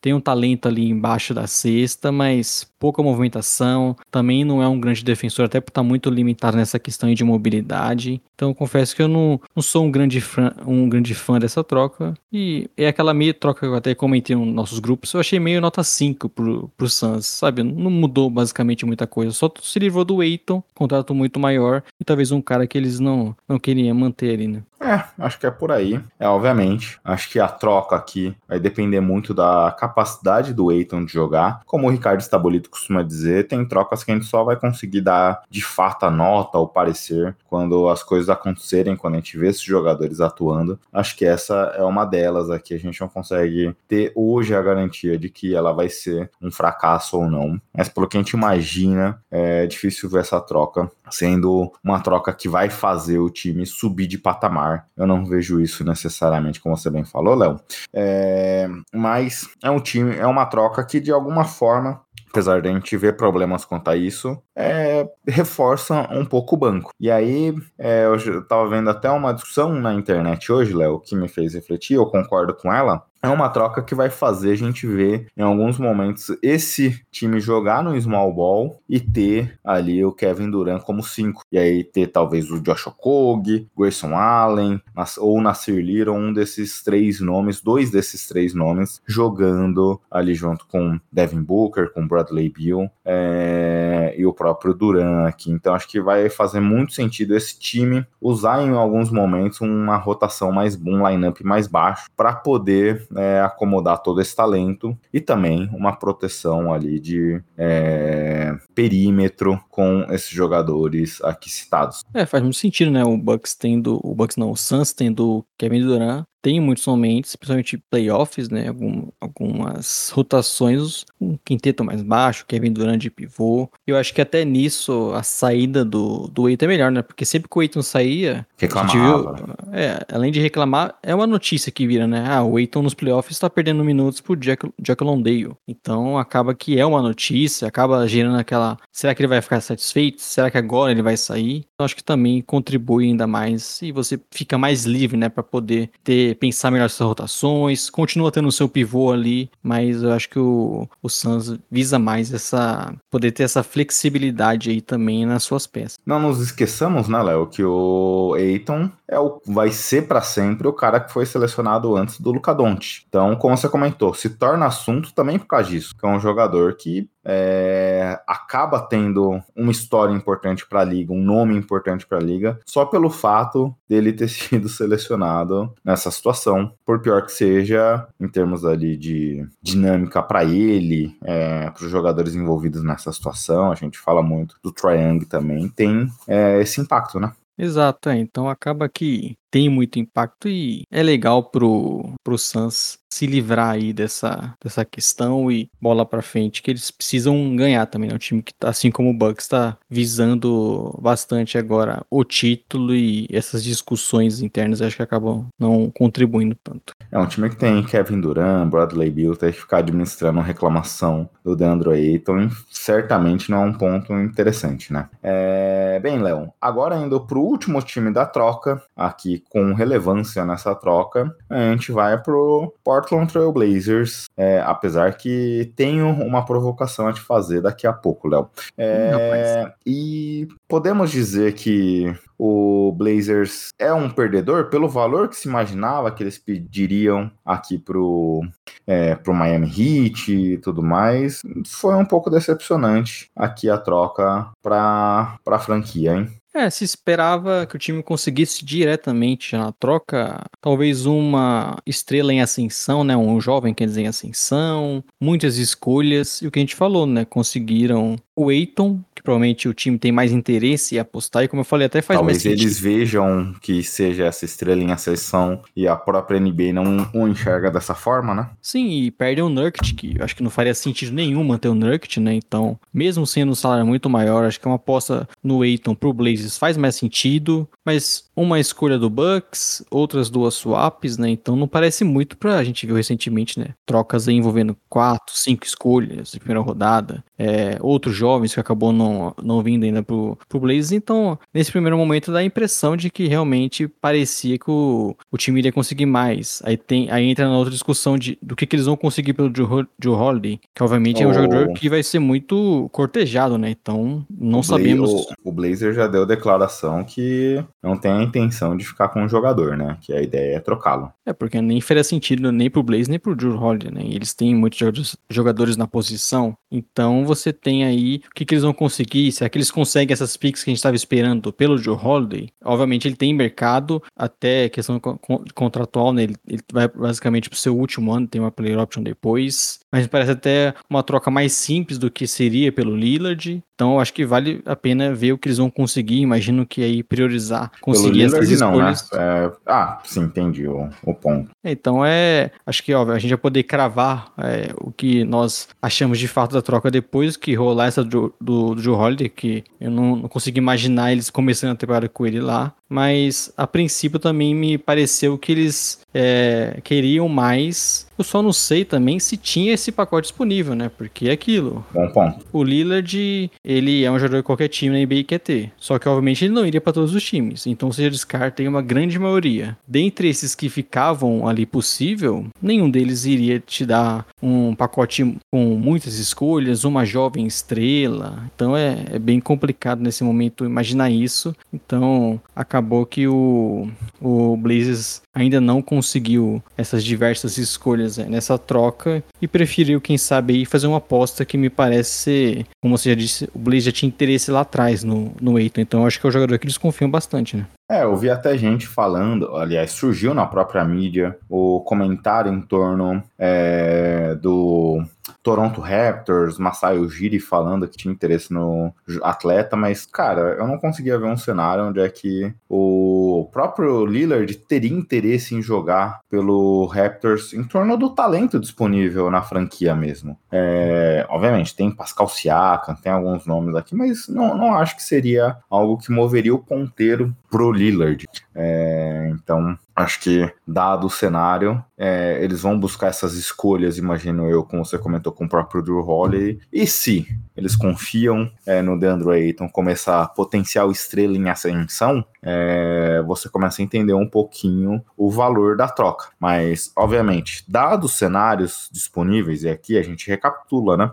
tem um talento ali embaixo da cesta, mas pouca movimentação. Também não é um grande defensor, até por estar muito limitado nessa questão de mobilidade. Então confesso que eu não, não sou um grande, fã, um grande fã dessa troca. E é aquela meia troca que eu até comentei nos nossos grupos. Eu achei meio nota 5 pro, pro Suns, sabe? Não mudou basicamente muita coisa. Só se livrou do Eiton, contrato muito maior. E talvez um cara que eles não, não queriam manter ali, né? É, acho que é por aí. É, obviamente. Acho que a troca aqui vai depender muito da capacidade do Eiton de jogar. Como o Ricardo Estabolito costuma dizer, tem trocas que a gente só vai conseguir dar de fato a nota ou parecer quando as coisas acontecerem, quando a gente vê esses jogadores atuando. Acho que essa é uma delas aqui. A gente não consegue ter hoje a garantia de que ela vai ser um fracasso ou não. Mas pelo que a gente imagina, é difícil ver essa troca sendo uma troca que vai fazer o time subir de patamar. Eu não vejo isso necessariamente, como você bem falou, Léo. É, mas é um time, é uma troca que de alguma forma apesar de a gente ver problemas quanto a isso, é, reforça um pouco o banco. E aí, é, eu estava vendo até uma discussão na internet hoje, Léo, que me fez refletir, eu concordo com ela, é uma troca que vai fazer a gente ver em alguns momentos esse time jogar no small ball e ter ali o Kevin Durant como 5. E aí ter talvez o Josh Okogie, Grayson Allen ou Nasir Little, um desses três nomes, dois desses três nomes jogando ali junto com Devin Booker, com Bradley Beal é, e o próprio Durant aqui. Então acho que vai fazer muito sentido esse time usar em alguns momentos uma rotação mais um lineup mais baixo para poder é, acomodar todo esse talento e também uma proteção ali de é, perímetro com esses jogadores aqui citados. É, faz muito sentido, né? O Bucks tendo, o Bucks não, o Suns tendo Kevin Durant, tem muitos momentos, principalmente playoffs, né? Algum, algumas rotações, um quinteto mais baixo, Kevin Durant de pivô. Eu acho que até nisso a saída do, do Eiton é melhor, né? Porque sempre que o Eiton saía, reclamava. Viu, é, além de reclamar, é uma notícia que vira, né? Ah, o Eiton nos playoffs está perdendo minutos pro Jack, Jack Londale. Então acaba que é uma notícia, acaba gerando aquela. Será que ele vai ficar satisfeito? Será que agora ele vai sair? Então acho que também contribui ainda mais e você fica mais livre, né? Para poder ter pensar melhor suas rotações, continua tendo o seu pivô ali, mas eu acho que o, o Suns visa mais essa poder ter essa flexibilidade aí também nas suas peças. Não nos esqueçamos, né, Léo, que o Eiton é o, vai ser para sempre o cara que foi selecionado antes do Luca Doncic. Então, como você comentou, se torna assunto também por causa disso, que é um jogador que é, acaba tendo uma história importante para a liga, um nome importante para a liga, só pelo fato dele ter (laughs) sido selecionado nessa situação, por pior que seja, em termos ali de dinâmica para ele, é, para os jogadores envolvidos nessa situação, a gente fala muito do Triangle também, tem é, esse impacto, né? Exato, é. então acaba que tem muito impacto e é legal pro, pro Suns se livrar aí dessa, dessa questão e bola para frente, que eles precisam ganhar também. Né? um time que, tá, assim como o Bucks, está visando bastante agora o título e essas discussões internas acho que acabam não contribuindo tanto. É um time que tem Kevin Durant, Bradley Beal, tem que ficar administrando reclamação do Deandre Ayton, certamente não é um ponto interessante, né? É... Bem, Léo, agora indo pro último time da troca, aqui com relevância nessa troca, a gente vai pro Portland Trail Blazers, é, apesar que tenho uma provocação a te fazer daqui a pouco, Léo. É, e podemos dizer que o Blazers é um perdedor pelo valor que se imaginava que eles pediriam aqui pro, é, pro Miami Heat e tudo mais. Foi um pouco decepcionante aqui a troca para a franquia, hein? É, se esperava que o time conseguisse diretamente na troca, talvez uma estrela em ascensão, né? Um jovem dizer em ascensão, muitas escolhas, e o que a gente falou, né? Conseguiram o Eiton, que provavelmente o time tem mais interesse em apostar, e como eu falei, até faz Talvez mais eles vejam que seja essa estrela em ascensão e a própria NBA não o enxerga dessa forma, né? Sim, e perdem o Nurkic, que acho que não faria sentido nenhum manter o Nurkic, né? Então, mesmo sendo um salário muito maior, acho que uma aposta no Aiton pro Blazers faz mais sentido, mas uma escolha do Bucks, outras duas swaps, né? Então não parece muito pra a gente viu recentemente, né? Trocas aí envolvendo quatro, cinco escolhas de primeira rodada, é, outros jovens que acabou não, não vindo ainda pro, pro Blazers. Então, nesse primeiro momento dá a impressão de que realmente parecia que o, o time iria conseguir mais. Aí tem aí entra na outra discussão de, do que, que eles vão conseguir pelo Joe, Joe Holiday, que obviamente é um jogador que vai ser muito cortejado, né? Então, não O sabemos. O, o Blazer já deu declaração que não tem a intenção de ficar com o jogador, né? Que a ideia é trocá-lo. É, porque nem faria sentido nem pro Blaze nem pro Drew Holiday, né? Eles têm muitos jogadores, jogadores na posição. Então você tem aí o que, que eles vão conseguir. Será que eles conseguem essas picks que a gente estava esperando pelo Drew Holiday? Obviamente ele tem mercado, até questão co- con- contratual, né? Ele, ele vai basicamente pro seu último ano, tem uma player option depois. Mas parece até uma troca mais simples do que seria pelo Lillard. Então eu acho que vale a pena ver o que eles vão conseguir. Imagino que aí priorizar, conseguir Pelo essas Lillard, não, né? escolhas. É, ah, sim, entendi o, o ponto. Então é. Acho que ó, a gente vai poder cravar é, o que nós achamos de fato da troca depois que rolar essa do, do, do Joe Holiday, que eu não, não consigo imaginar eles começando a temporada com ele lá. Mas a princípio também me pareceu que eles é, queriam mais. Eu só não sei também se tinha esse pacote disponível, né? Porque é aquilo. Bom ponto. O Lillard, ele é um jogador que qualquer time na NBA quer ter. Só que, obviamente, ele não iria para todos os times. Então, você já descarta uma grande maioria. Dentre esses que ficavam ali possível, nenhum deles iria te dar um pacote com muitas escolhas, uma jovem estrela. Então, é, é bem complicado nesse momento imaginar isso. Então, acabou que o, o Blazers ainda não conseguiu essas diversas escolhas é, nessa troca e preferiu, quem sabe, aí fazer uma aposta que me parece ser, como você já disse, o Blaze já tinha interesse lá atrás no, no Eiton, então acho que é o jogador que eles confiam bastante, né? É, eu vi até gente falando, aliás, surgiu na própria mídia o comentário em torno é, do Toronto Raptors, Masai Ujiri falando que tinha interesse no atleta, mas, cara, eu não conseguia ver um cenário onde é que o próprio Lillard teria interesse em jogar pelo Raptors em torno do talento disponível na franquia mesmo. É, obviamente, tem Pascal Siakam, tem alguns nomes aqui, mas não, não acho que seria algo que moveria o ponteiro pro Lillard. É, então, acho que, dado o cenário, é, eles vão buscar essas escolhas, imagino eu, como você comentou com o próprio Drew Holiday. E se eles confiam é, no DeAndre Ayton como essa potencial estrela em ascensão, é, você começa a entender um pouquinho o valor da troca. Mas, obviamente, dados os cenários disponíveis, e aqui a gente recapitula, né?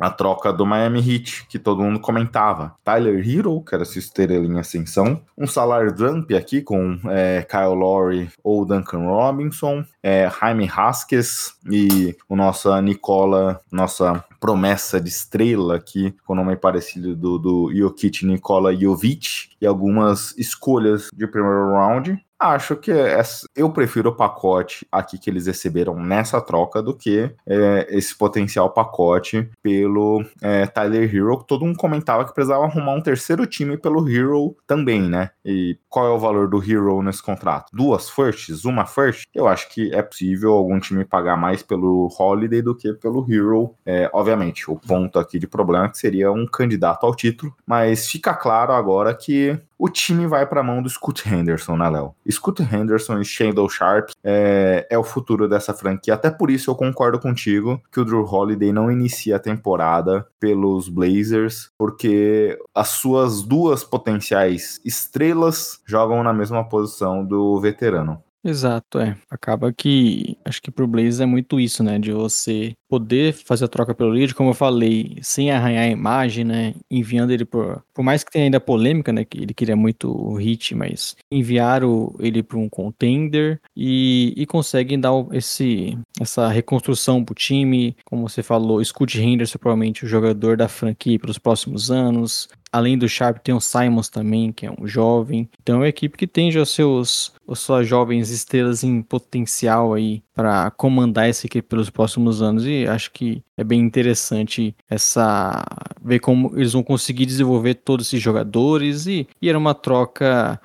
A troca do Miami Heat, que todo mundo comentava. Tyler Hero, que era essa estrela em ascensão. Um salário dump aqui com é, Kyle Lowry ou Duncan Robinson. É, Jaime Haskes e o nossa Nicola, nossa promessa de estrela aqui, com o nome parecido do, do Jokic Nikola Jovic. E algumas escolhas de primeiro round. Acho que essa- eu prefiro o pacote aqui que eles receberam nessa troca do que é, esse potencial pacote pelo é, Tyler Hero, todo mundo comentava que precisava arrumar um terceiro time pelo Hero também, né? E qual é o valor do Hero nesse contrato? Duas firsts? Uma first? Eu acho que é possível algum time pagar mais pelo Holiday do que pelo Hero. É, obviamente, o ponto aqui de problema é que seria um candidato ao título, mas fica claro agora que o time vai para a mão do Scoot Henderson, né, Léo? Scoot Henderson e Shandle Sharp é, é o futuro dessa franquia. Até por isso eu concordo contigo que o Drew Holiday não inicia a temporada pelos Blazers, porque as suas duas potenciais estrelas jogam na mesma posição do veterano. Exato, é. Acaba que acho que pro Blazers é muito isso, né? De você poder fazer a troca pelo Lillard, como eu falei, sem arranhar a imagem, né? Enviando ele por. Por mais que tenha ainda polêmica, né? Que ele queria muito o hit, mas enviaram ele para um contender e, e conseguem dar esse, essa reconstrução pro time. Como você falou, Scott Henderson, provavelmente o jogador da franquia pelos próximos anos. Além do Sharp, tem o Simons também, que é um jovem. Então é uma equipe que tem já seus, suas jovens estrelas em potencial aí para comandar essa equipe pelos próximos anos. E acho que é bem interessante essa ver como eles vão conseguir desenvolver todos esses jogadores. E, e era uma troca,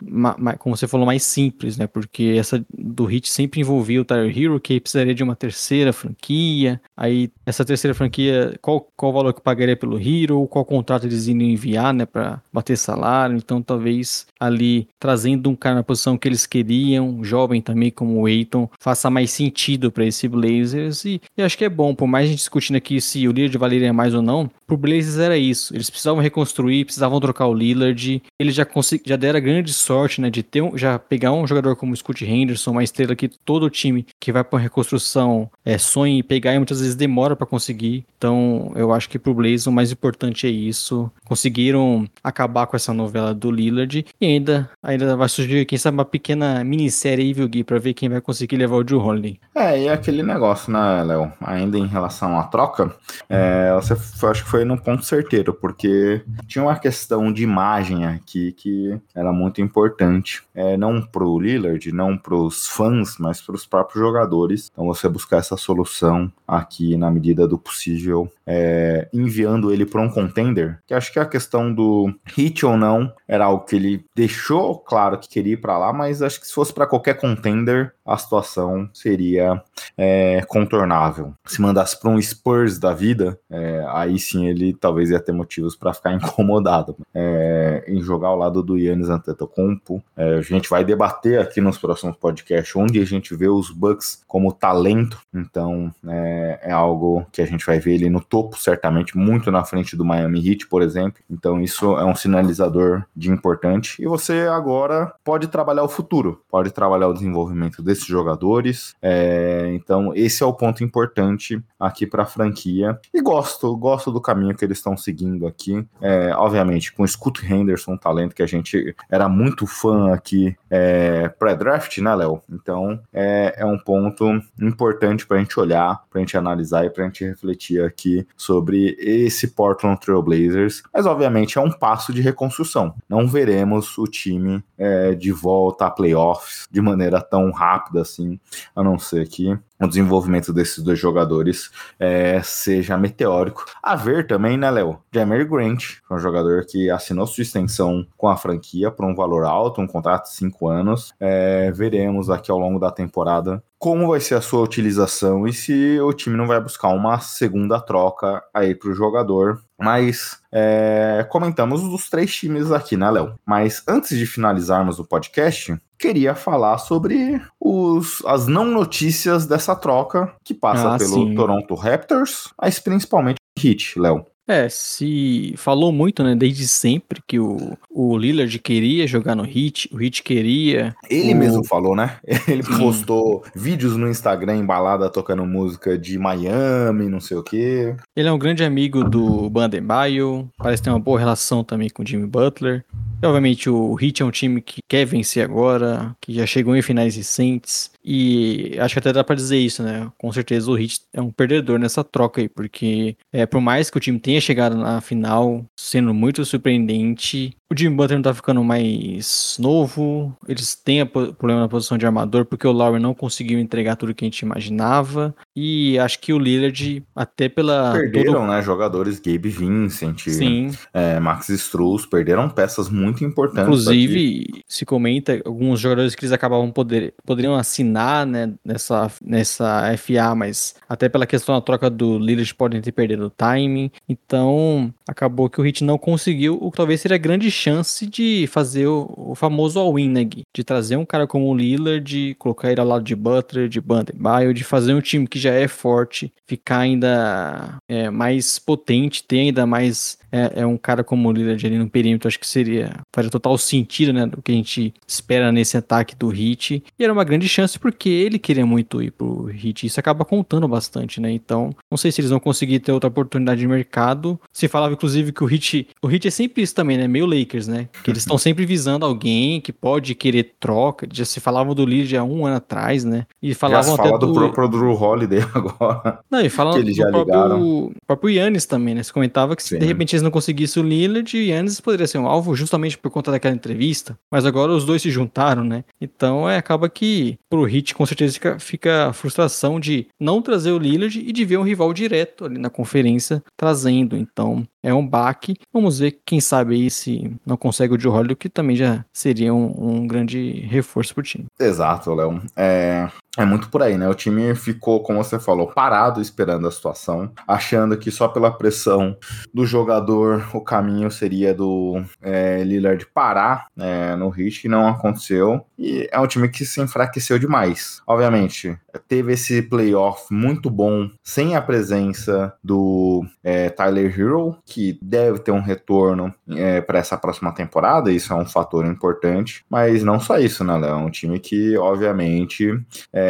como você falou, mais simples, né? Porque essa do Hit sempre envolvia o Tyler Hero, que precisaria de uma terceira franquia. Aí, essa terceira franquia, qual, qual valor que pagaria pelo Hero? Qual contrato eles iriam enviar? né, para bater salário. Então, talvez ali trazendo um cara na posição que eles queriam, jovem também como o Eiton, faça mais sentido para esse Blazers. E, e, acho que é bom, por mais a gente discutindo aqui se o Lillard valeria mais ou não, pro Blazers era isso. Eles precisavam reconstruir, precisavam trocar o Lillard. Eles já já deram grande sorte, né, de ter um, já pegar um jogador como o Scott Henderson, uma estrela que todo time que vai para reconstrução é, sonha em pegar e muitas vezes demora para conseguir. Então, eu acho que pro Blazers o mais importante é isso. Conseguiram acabar com essa novela do Lillard. E ainda, ainda vai surgir, quem sabe, uma pequena minissérie aí, viu, Gui, pra ver quem vai conseguir levar o Drew Holiday. É, e aquele negócio, né, Léo? Ainda em relação à troca, é, você acho que foi num ponto certeiro, porque tinha uma questão de imagem aqui que era muito importante. É, não pro Lillard, não pros fãs, mas pros próprios jogadores. Então você buscar essa solução aqui na medida do possível, é, enviando ele para um contender, que acho que a questão do hit ou não era algo que ele deixou claro que queria ir para lá, mas acho que se fosse para qualquer contender, a situação seria é, contornável. Se mandasse para um Spurs da vida, é, aí sim ele talvez ia ter motivos para ficar (laughs) incomodado é, em jogar ao lado do Yannis Antetokounmpo. É, a gente vai debater aqui nos próximos podcasts onde a gente vê os Bucks como talento, então é, é algo que a gente vai ver ele no topo, certamente, muito na frente do Miami Heat, por exemplo. Então isso é um sinalizador de importante. E você agora pode trabalhar o futuro, pode trabalhar o desenvolvimento desse desses jogadores. É, então, esse é o ponto importante aqui para a franquia. E gosto, gosto do caminho que eles estão seguindo aqui. É, obviamente, com o Scoot Henderson, um talento que a gente era muito fã aqui é, pré-draft, né, Léo? Então, é, é um ponto importante para a gente olhar, para a gente analisar e para a gente refletir aqui sobre esse Portland Trail Blazers. Mas, obviamente, é um passo de reconstrução. Não veremos o time é, de volta a playoffs de maneira tão rápida rápida assim, a não ser que o desenvolvimento desses dois jogadores é, seja meteórico. A ver também, né, Léo? Jammer Grant, é um jogador que assinou sua extensão com a franquia por um valor alto, um contrato de cinco anos. É, veremos aqui ao longo da temporada como vai ser a sua utilização e se o time não vai buscar uma segunda troca aí para o jogador. Mas é, comentamos os três times aqui, né, Léo? Mas antes de finalizarmos o podcast, queria falar sobre os, as não notícias dessa troca que passa ah, pelo sim. Toronto Raptors, mas principalmente Heat, Léo. É, se falou muito, né, desde sempre que o, o Lillard queria jogar no Heat, o Heat queria. Ele o... mesmo falou, né? (laughs) Ele Sim. postou vídeos no Instagram embalada tocando música de Miami, não sei o quê. Ele é um grande amigo do Bandebaio, parece ter uma boa relação também com o Jimmy Butler. E, obviamente o Heat é um time que quer vencer agora, que já chegou em finais recentes. E acho que até dá pra dizer isso, né? Com certeza o Heat é um perdedor nessa troca aí, porque é, por mais que o time tenha chegado na final, sendo muito surpreendente, o Jimmy Butler não tá ficando mais novo, eles têm problema na posição de armador, porque o Lowry não conseguiu entregar tudo que a gente imaginava, e acho que o Lillard, até pela... Perderam, todo... né, jogadores Gabe Vincent, Sim. É, Max Struz, perderam peças muito importantes. Inclusive, aqui. se comenta, alguns jogadores que eles acabavam poder, poderiam assinar, né, nessa, nessa FA, mas até pela questão da troca do Lillard podem ter perdido o timing, então acabou que o Hit não conseguiu, o que talvez seria grande chance de fazer o, o famoso all-in, né, Gui? De trazer um cara como o Lillard, de colocar ele ao lado de Butler, de Bandebaio, de fazer um time que já é forte, ficar ainda é, mais potente, ter ainda mais é, é, um cara como o Lillard ali no perímetro, acho que seria faria total sentido, né, do que a gente espera nesse ataque do Heat. E era uma grande chance porque ele queria muito ir pro Heat. Isso acaba contando bastante, né? Então, não sei se eles vão conseguir ter outra oportunidade de mercado. Se falava inclusive que o Heat, o Heat é sempre isso também, né? Meio Lakers, né? Que eles estão sempre visando alguém que pode querer troca. Já se falava do Lillard há um ano atrás, né? E falavam já até fala do, do próprio Drew Holiday (laughs) agora. Não, e falam que eles do já próprio, ligaram. próprio Yannis também, né? Você comentava que se de repente eles não conseguissem o Lillard, o Yannis poderia ser um alvo justamente por conta daquela entrevista. Mas agora os dois se juntaram, né? Então é, acaba que pro Hit com certeza fica, fica a frustração de não trazer o Lillard e de ver um rival direto ali na conferência trazendo. Então é um baque. Vamos ver, quem sabe aí se não consegue o Joe Holiday, que também já seria um, um grande reforço pro time. Exato, Léo. É, é muito por aí, né? O time ficou, como você falou, parado esperando a situação, achando que só pela pressão do jogador o caminho seria do é, Lillard parar né, no hit, e não aconteceu. E é um time que se enfraqueceu demais. Obviamente, teve esse playoff muito bom sem a presença do é, Tyler Hero, que deve ter um retorno é, para essa próxima temporada, isso é um fator importante. Mas não só isso, né, Léo? É um time que, obviamente, é,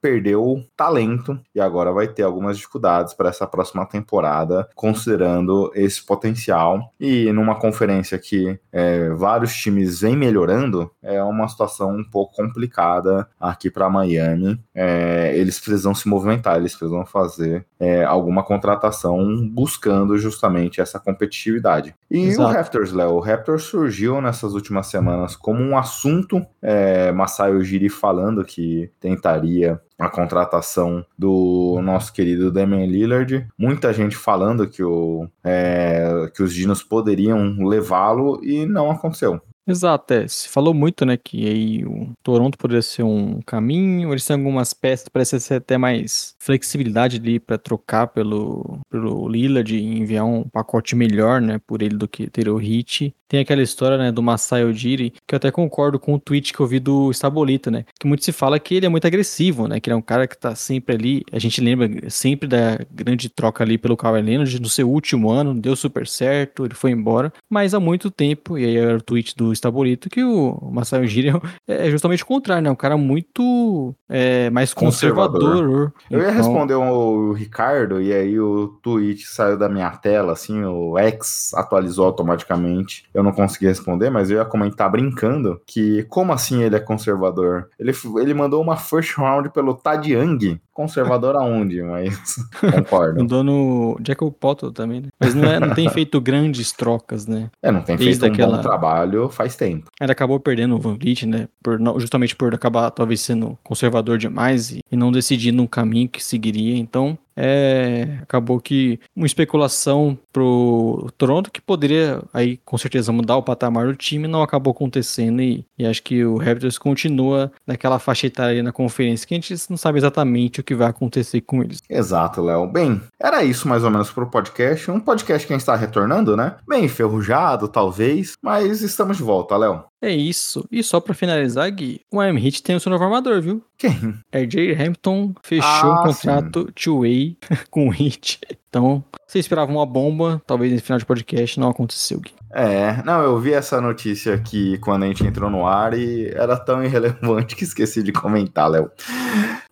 perdeu talento e agora vai ter algumas dificuldades para essa próxima temporada, considerando esse potencial. E numa conferência que é, vários times vêm melhorando, é uma situação um pouco complicada aqui para Miami. É, eles precisam se movimentar, eles precisam fazer é, alguma contratação buscando justamente essa competitividade. E Exato. o Raptors, Léo, o Raptors surgiu nessas últimas semanas como um assunto, é, Masai Ujiri falando que tentaria a contratação do nosso querido Damian Lillard. Muita gente falando que, o, é, que os Dinos poderiam levá-lo e não aconteceu. Exato, é. Se falou muito, né, que aí o Toronto poderia ser um caminho, eles têm algumas peças, parece ser até mais flexibilidade ali para trocar pelo, pelo Lillard e enviar um pacote melhor, né, por ele do que ter o Hit. Tem aquela história, né, do Masai Ujiri, que eu até concordo com o tweet que eu vi do Estabolita, né, que muito se fala que ele é muito agressivo, né, que ele é um cara que tá sempre ali, a gente lembra sempre da grande troca ali pelo Kawhi Leonard no seu último ano, deu super certo, ele foi embora, mas há muito tempo, e aí era o tweet do Estabolito, que o Masai Ujiri (laughs) é justamente o contrário, né, um cara muito é, mais Conservador. conservador. Eu ia Então, responder o Ricardo e aí o tweet saiu da minha tela, assim, o X atualizou automaticamente. Eu não consegui responder, mas eu ia comentar brincando que como assim ele é conservador? Ele, ele mandou uma first round pelo Tad Young. Conservador (laughs) aonde? Mas (laughs) concordo. Andou no Jacob Potter também, né? Mas não, é, não tem feito grandes trocas, né? É, não tem Desde feito um aquela- bom trabalho faz tempo. Ele acabou perdendo o Van Vliet, né? Por, justamente por acabar talvez sendo conservador demais e, e não decidindo um caminho que seguiria. Então, é, acabou que uma especulação pro Toronto que poderia aí com certeza mudar o patamar do time não acabou acontecendo e, e acho que o Raptors continua naquela faixa etária na conferência que a gente não sabe exatamente o que vai acontecer com eles. Exato, Léo. Bem, era isso mais ou menos pro podcast. Um podcast que a gente está retornando, né? Bem enferrujado, talvez, mas estamos de volta, Léo. É isso. E só pra finalizar, Gui, o Miami Heat tem o seu novo armador, viu? Quem? RJ Hampton fechou Ah, um contrato two-way (laughs) com o Heat. Então, você esperava uma bomba, talvez nesse final de podcast não aconteceu, Gui. É, não, eu vi essa notícia aqui quando a gente entrou no ar e era tão irrelevante que esqueci de comentar, Léo.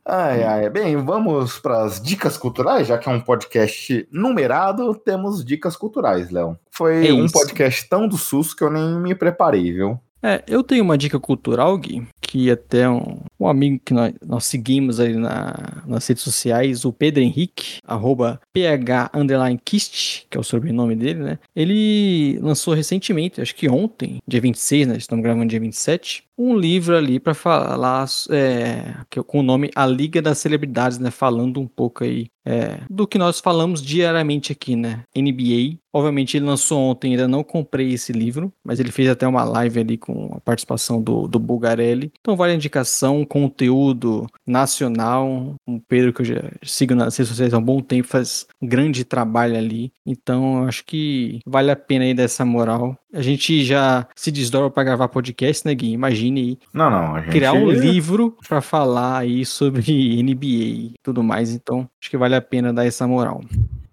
Ai, ai, bem, vamos para as dicas culturais, já que é um podcast numerado, temos dicas culturais, Léo. Foi É um podcast tão do SUS que eu nem me preparei, viu? É, eu tenho uma dica cultural, Gui, que até um, um amigo que nós, nós seguimos aí na, nas redes sociais, o Pedro Henrique, arroba PH underline Kist, que é o sobrenome dele, né? Ele lançou recentemente, acho que ontem, dia 26, né? Estamos gravando dia 27, um livro ali para falar é, com o nome A Liga das Celebridades, né? Falando um pouco aí é, do que nós falamos diariamente aqui, né? NBA. Obviamente ele lançou ontem, ainda não comprei esse livro, mas ele fez até uma live ali com a participação do, do Bulgarelli. Então vale a indicação, conteúdo nacional. O Pedro, que eu já sigo nas redes sociais há um bom tempo, faz um grande trabalho ali. Então acho que vale a pena aí dessa moral. A gente já se desdobra pra gravar podcast, né, Gui? Imagine. Não, não, gente... Criar um livro pra falar aí sobre NBA e tudo mais. Então, acho que vale a pena dar essa moral.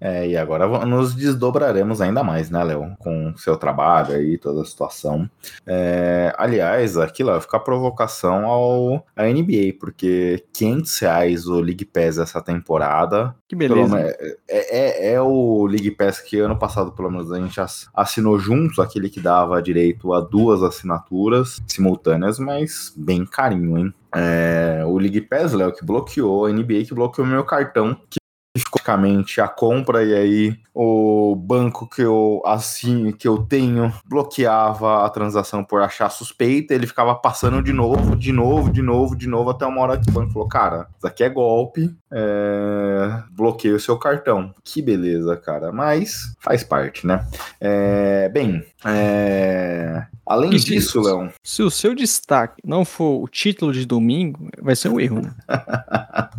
É, e agora nos desdobraremos ainda mais, né, Léo? Com seu trabalho aí, toda a situação. É, aliás, aqui, Léo, fica a provocação ao a NBA, porque 500 reais o League Pass essa temporada. Que beleza. É, é, é, o League Pass que ano passado, pelo menos, a gente assinou juntos, aquele que dava direito a duas assinaturas simultâneas, mas bem carinho, hein? É, o League Pass, Léo, que bloqueou, a NBA que bloqueou meu cartão, que especificamente a compra e aí o banco que eu assim que eu tenho bloqueava a transação por achar suspeita, ele ficava passando de novo, de novo, de novo, de novo até uma hora que o banco falou: "Cara, isso aqui é golpe, é... bloqueia o seu cartão". Que beleza, cara, mas faz parte, né? É... bem, é... além se- disso, Leão, Se o seu destaque não for o título de domingo, vai ser um erro, né? (laughs)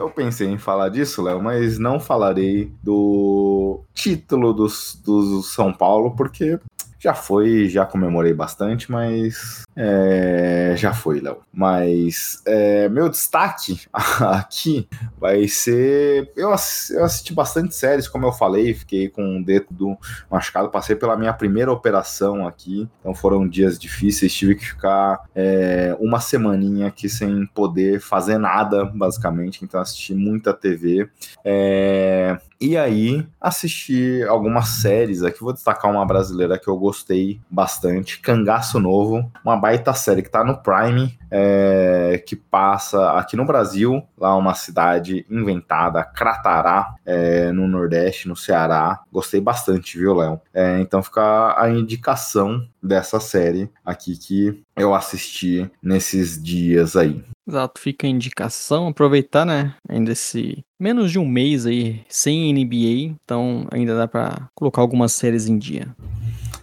Eu pensei em falar disso, Léo, mas não falarei do título dos, do São Paulo, porque já foi, já comemorei bastante, mas é, já foi, Léo. Mas é, meu destaque (laughs) aqui vai ser. Eu, ass- eu assisti bastante séries, como eu falei, fiquei com o dedo machucado, passei pela minha primeira operação aqui, então foram dias difíceis, tive que ficar é, uma semaninha aqui sem poder fazer nada, basicamente, então assisti muita TV. É, e aí, assisti algumas séries aqui. Vou destacar uma brasileira que eu gostei bastante: Cangaço Novo, uma baita série que tá no Prime, é, que passa aqui no Brasil, lá uma cidade inventada, Cratará, é, no Nordeste, no Ceará. Gostei bastante, viu, Léo? É, então fica a indicação dessa série aqui que eu assisti nesses dias aí. Exato, fica a indicação, aproveitar, né? Ainda esse menos de um mês aí sem NBA, então ainda dá pra colocar algumas séries em dia.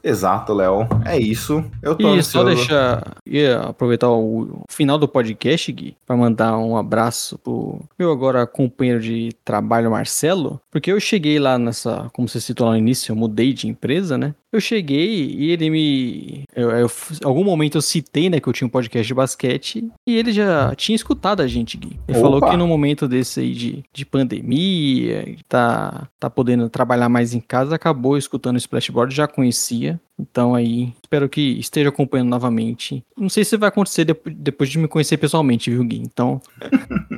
Exato, Léo. É isso. Eu tô E só deixar, ia aproveitar o final do podcast, Gui, pra mandar um abraço pro meu agora companheiro de trabalho, Marcelo, porque eu cheguei lá nessa, como você citou lá no início, eu mudei de empresa, né? Eu cheguei e ele me. Eu, eu- em algum momento eu citei, né, que eu tinha um podcast de basquete e ele já tinha escutado a gente, Gui. Ele falou Opa! que no momento desse aí de, de pandemia, tá, tá podendo trabalhar mais em casa, acabou escutando o Splashboard, já conhecia. Então aí, espero que esteja acompanhando novamente. Não sei se vai acontecer depo- depois de me conhecer pessoalmente, viu, Gui? Então, (laughs)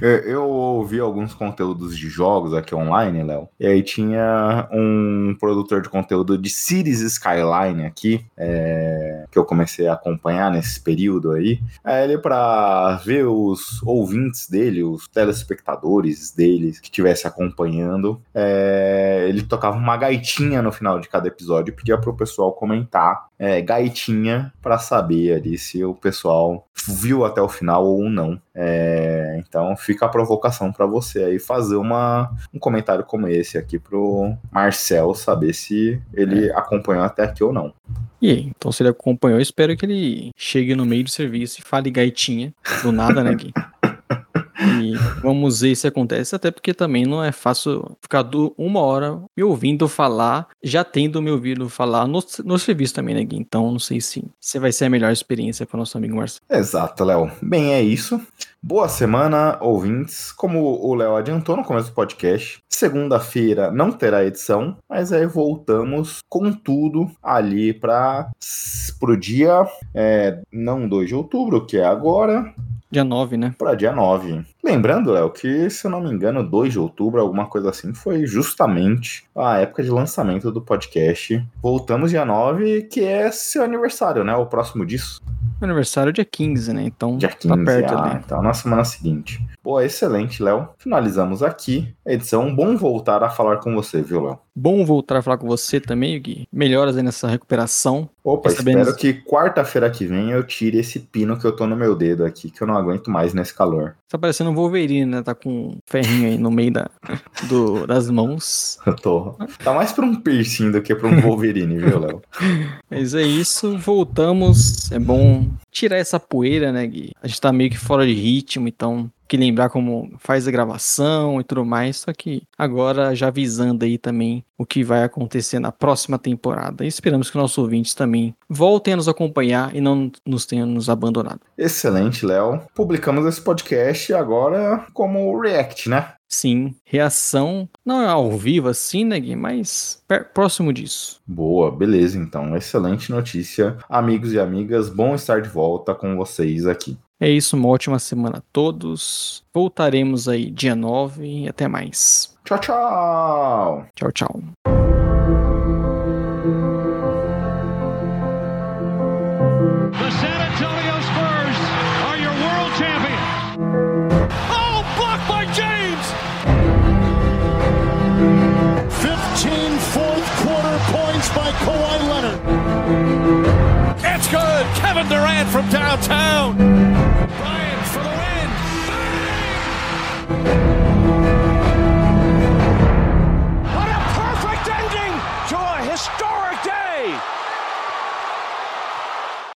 Eu, ouvi alguns conteúdos de jogos aqui online, Léo. E aí tinha um produtor de conteúdo de Cities Skyline aqui, é, que eu comecei a acompanhar nesse período aí. Aí ele, pra ver os ouvintes dele, os telespectadores dele que estivesse acompanhando, é, ele tocava uma gaitinha no final de cada episódio e pedia pro pessoal comentar é, gaitinha pra saber ali se o pessoal viu até o final ou não. É, então fica a provocação pra você aí fazer uma, um comentário como esse aqui pro Marcel saber se ele acompanhou até aqui ou não. e aí? Então, se ele acompanhou, espero que ele chegue no meio do serviço e fale gaitinha. Do nada, né, (laughs) Gui? E vamos ver se acontece, até porque também não é fácil ficar uma hora me ouvindo falar, já tendo me ouvido falar no, no serviço também, né, Gui? Então, não sei se, se vai ser a melhor experiência para o nosso amigo Marcelo. Exato, Léo. Bem, é isso. Boa semana, ouvintes. Como o Léo adiantou no começo do podcast, segunda-feira não terá edição, mas aí voltamos com tudo ali para pro dia é, não 2 de outubro, que é agora, Dia 9, né? para dia 9. Lembrando, Léo, que se eu não me engano, 2 de outubro, alguma coisa assim, foi justamente a época de lançamento do podcast. Voltamos dia 9, que é seu aniversário, né? O próximo disso. Aniversário é dia 15, né? Então, Dia 15, tá perto ah, ali. então na semana seguinte. Boa, excelente, Léo. Finalizamos aqui a edição. Bom voltar a falar com você, viu, Léo? Bom voltar a falar com você também, Gui. Melhoras aí nessa recuperação. Opa, Recebendo- espero que quarta-feira que vem eu tire esse pino que eu tô no meu dedo aqui, que eu não aguento mais nesse calor. Tá parecendo um Wolverine, né? Tá com um ferrinho aí no meio da, do- das mãos. Eu (laughs) tô. Tá mais pra um piercing do que pra um Wolverine, viu, Léo? (laughs) Mas é isso, voltamos. É bom tirar essa poeira, né, Gui? A gente tá meio que fora de ritmo, então que lembrar como faz a gravação e tudo mais, só que agora já avisando aí também o que vai acontecer na próxima temporada. E esperamos que nossos ouvintes também voltem a nos acompanhar e não nos tenham nos abandonado. Excelente, Léo. Publicamos esse podcast agora como react, né? Sim, reação não é ao vivo assim, né, Gui? Mas próximo disso. Boa, beleza então. Excelente notícia. Amigos e amigas, bom estar de volta com vocês aqui. É isso, uma ótima semana a todos. Voltaremos aí dia 9 e até mais. Tchau, tchau. Tchau, tchau. The San Antonio Spurs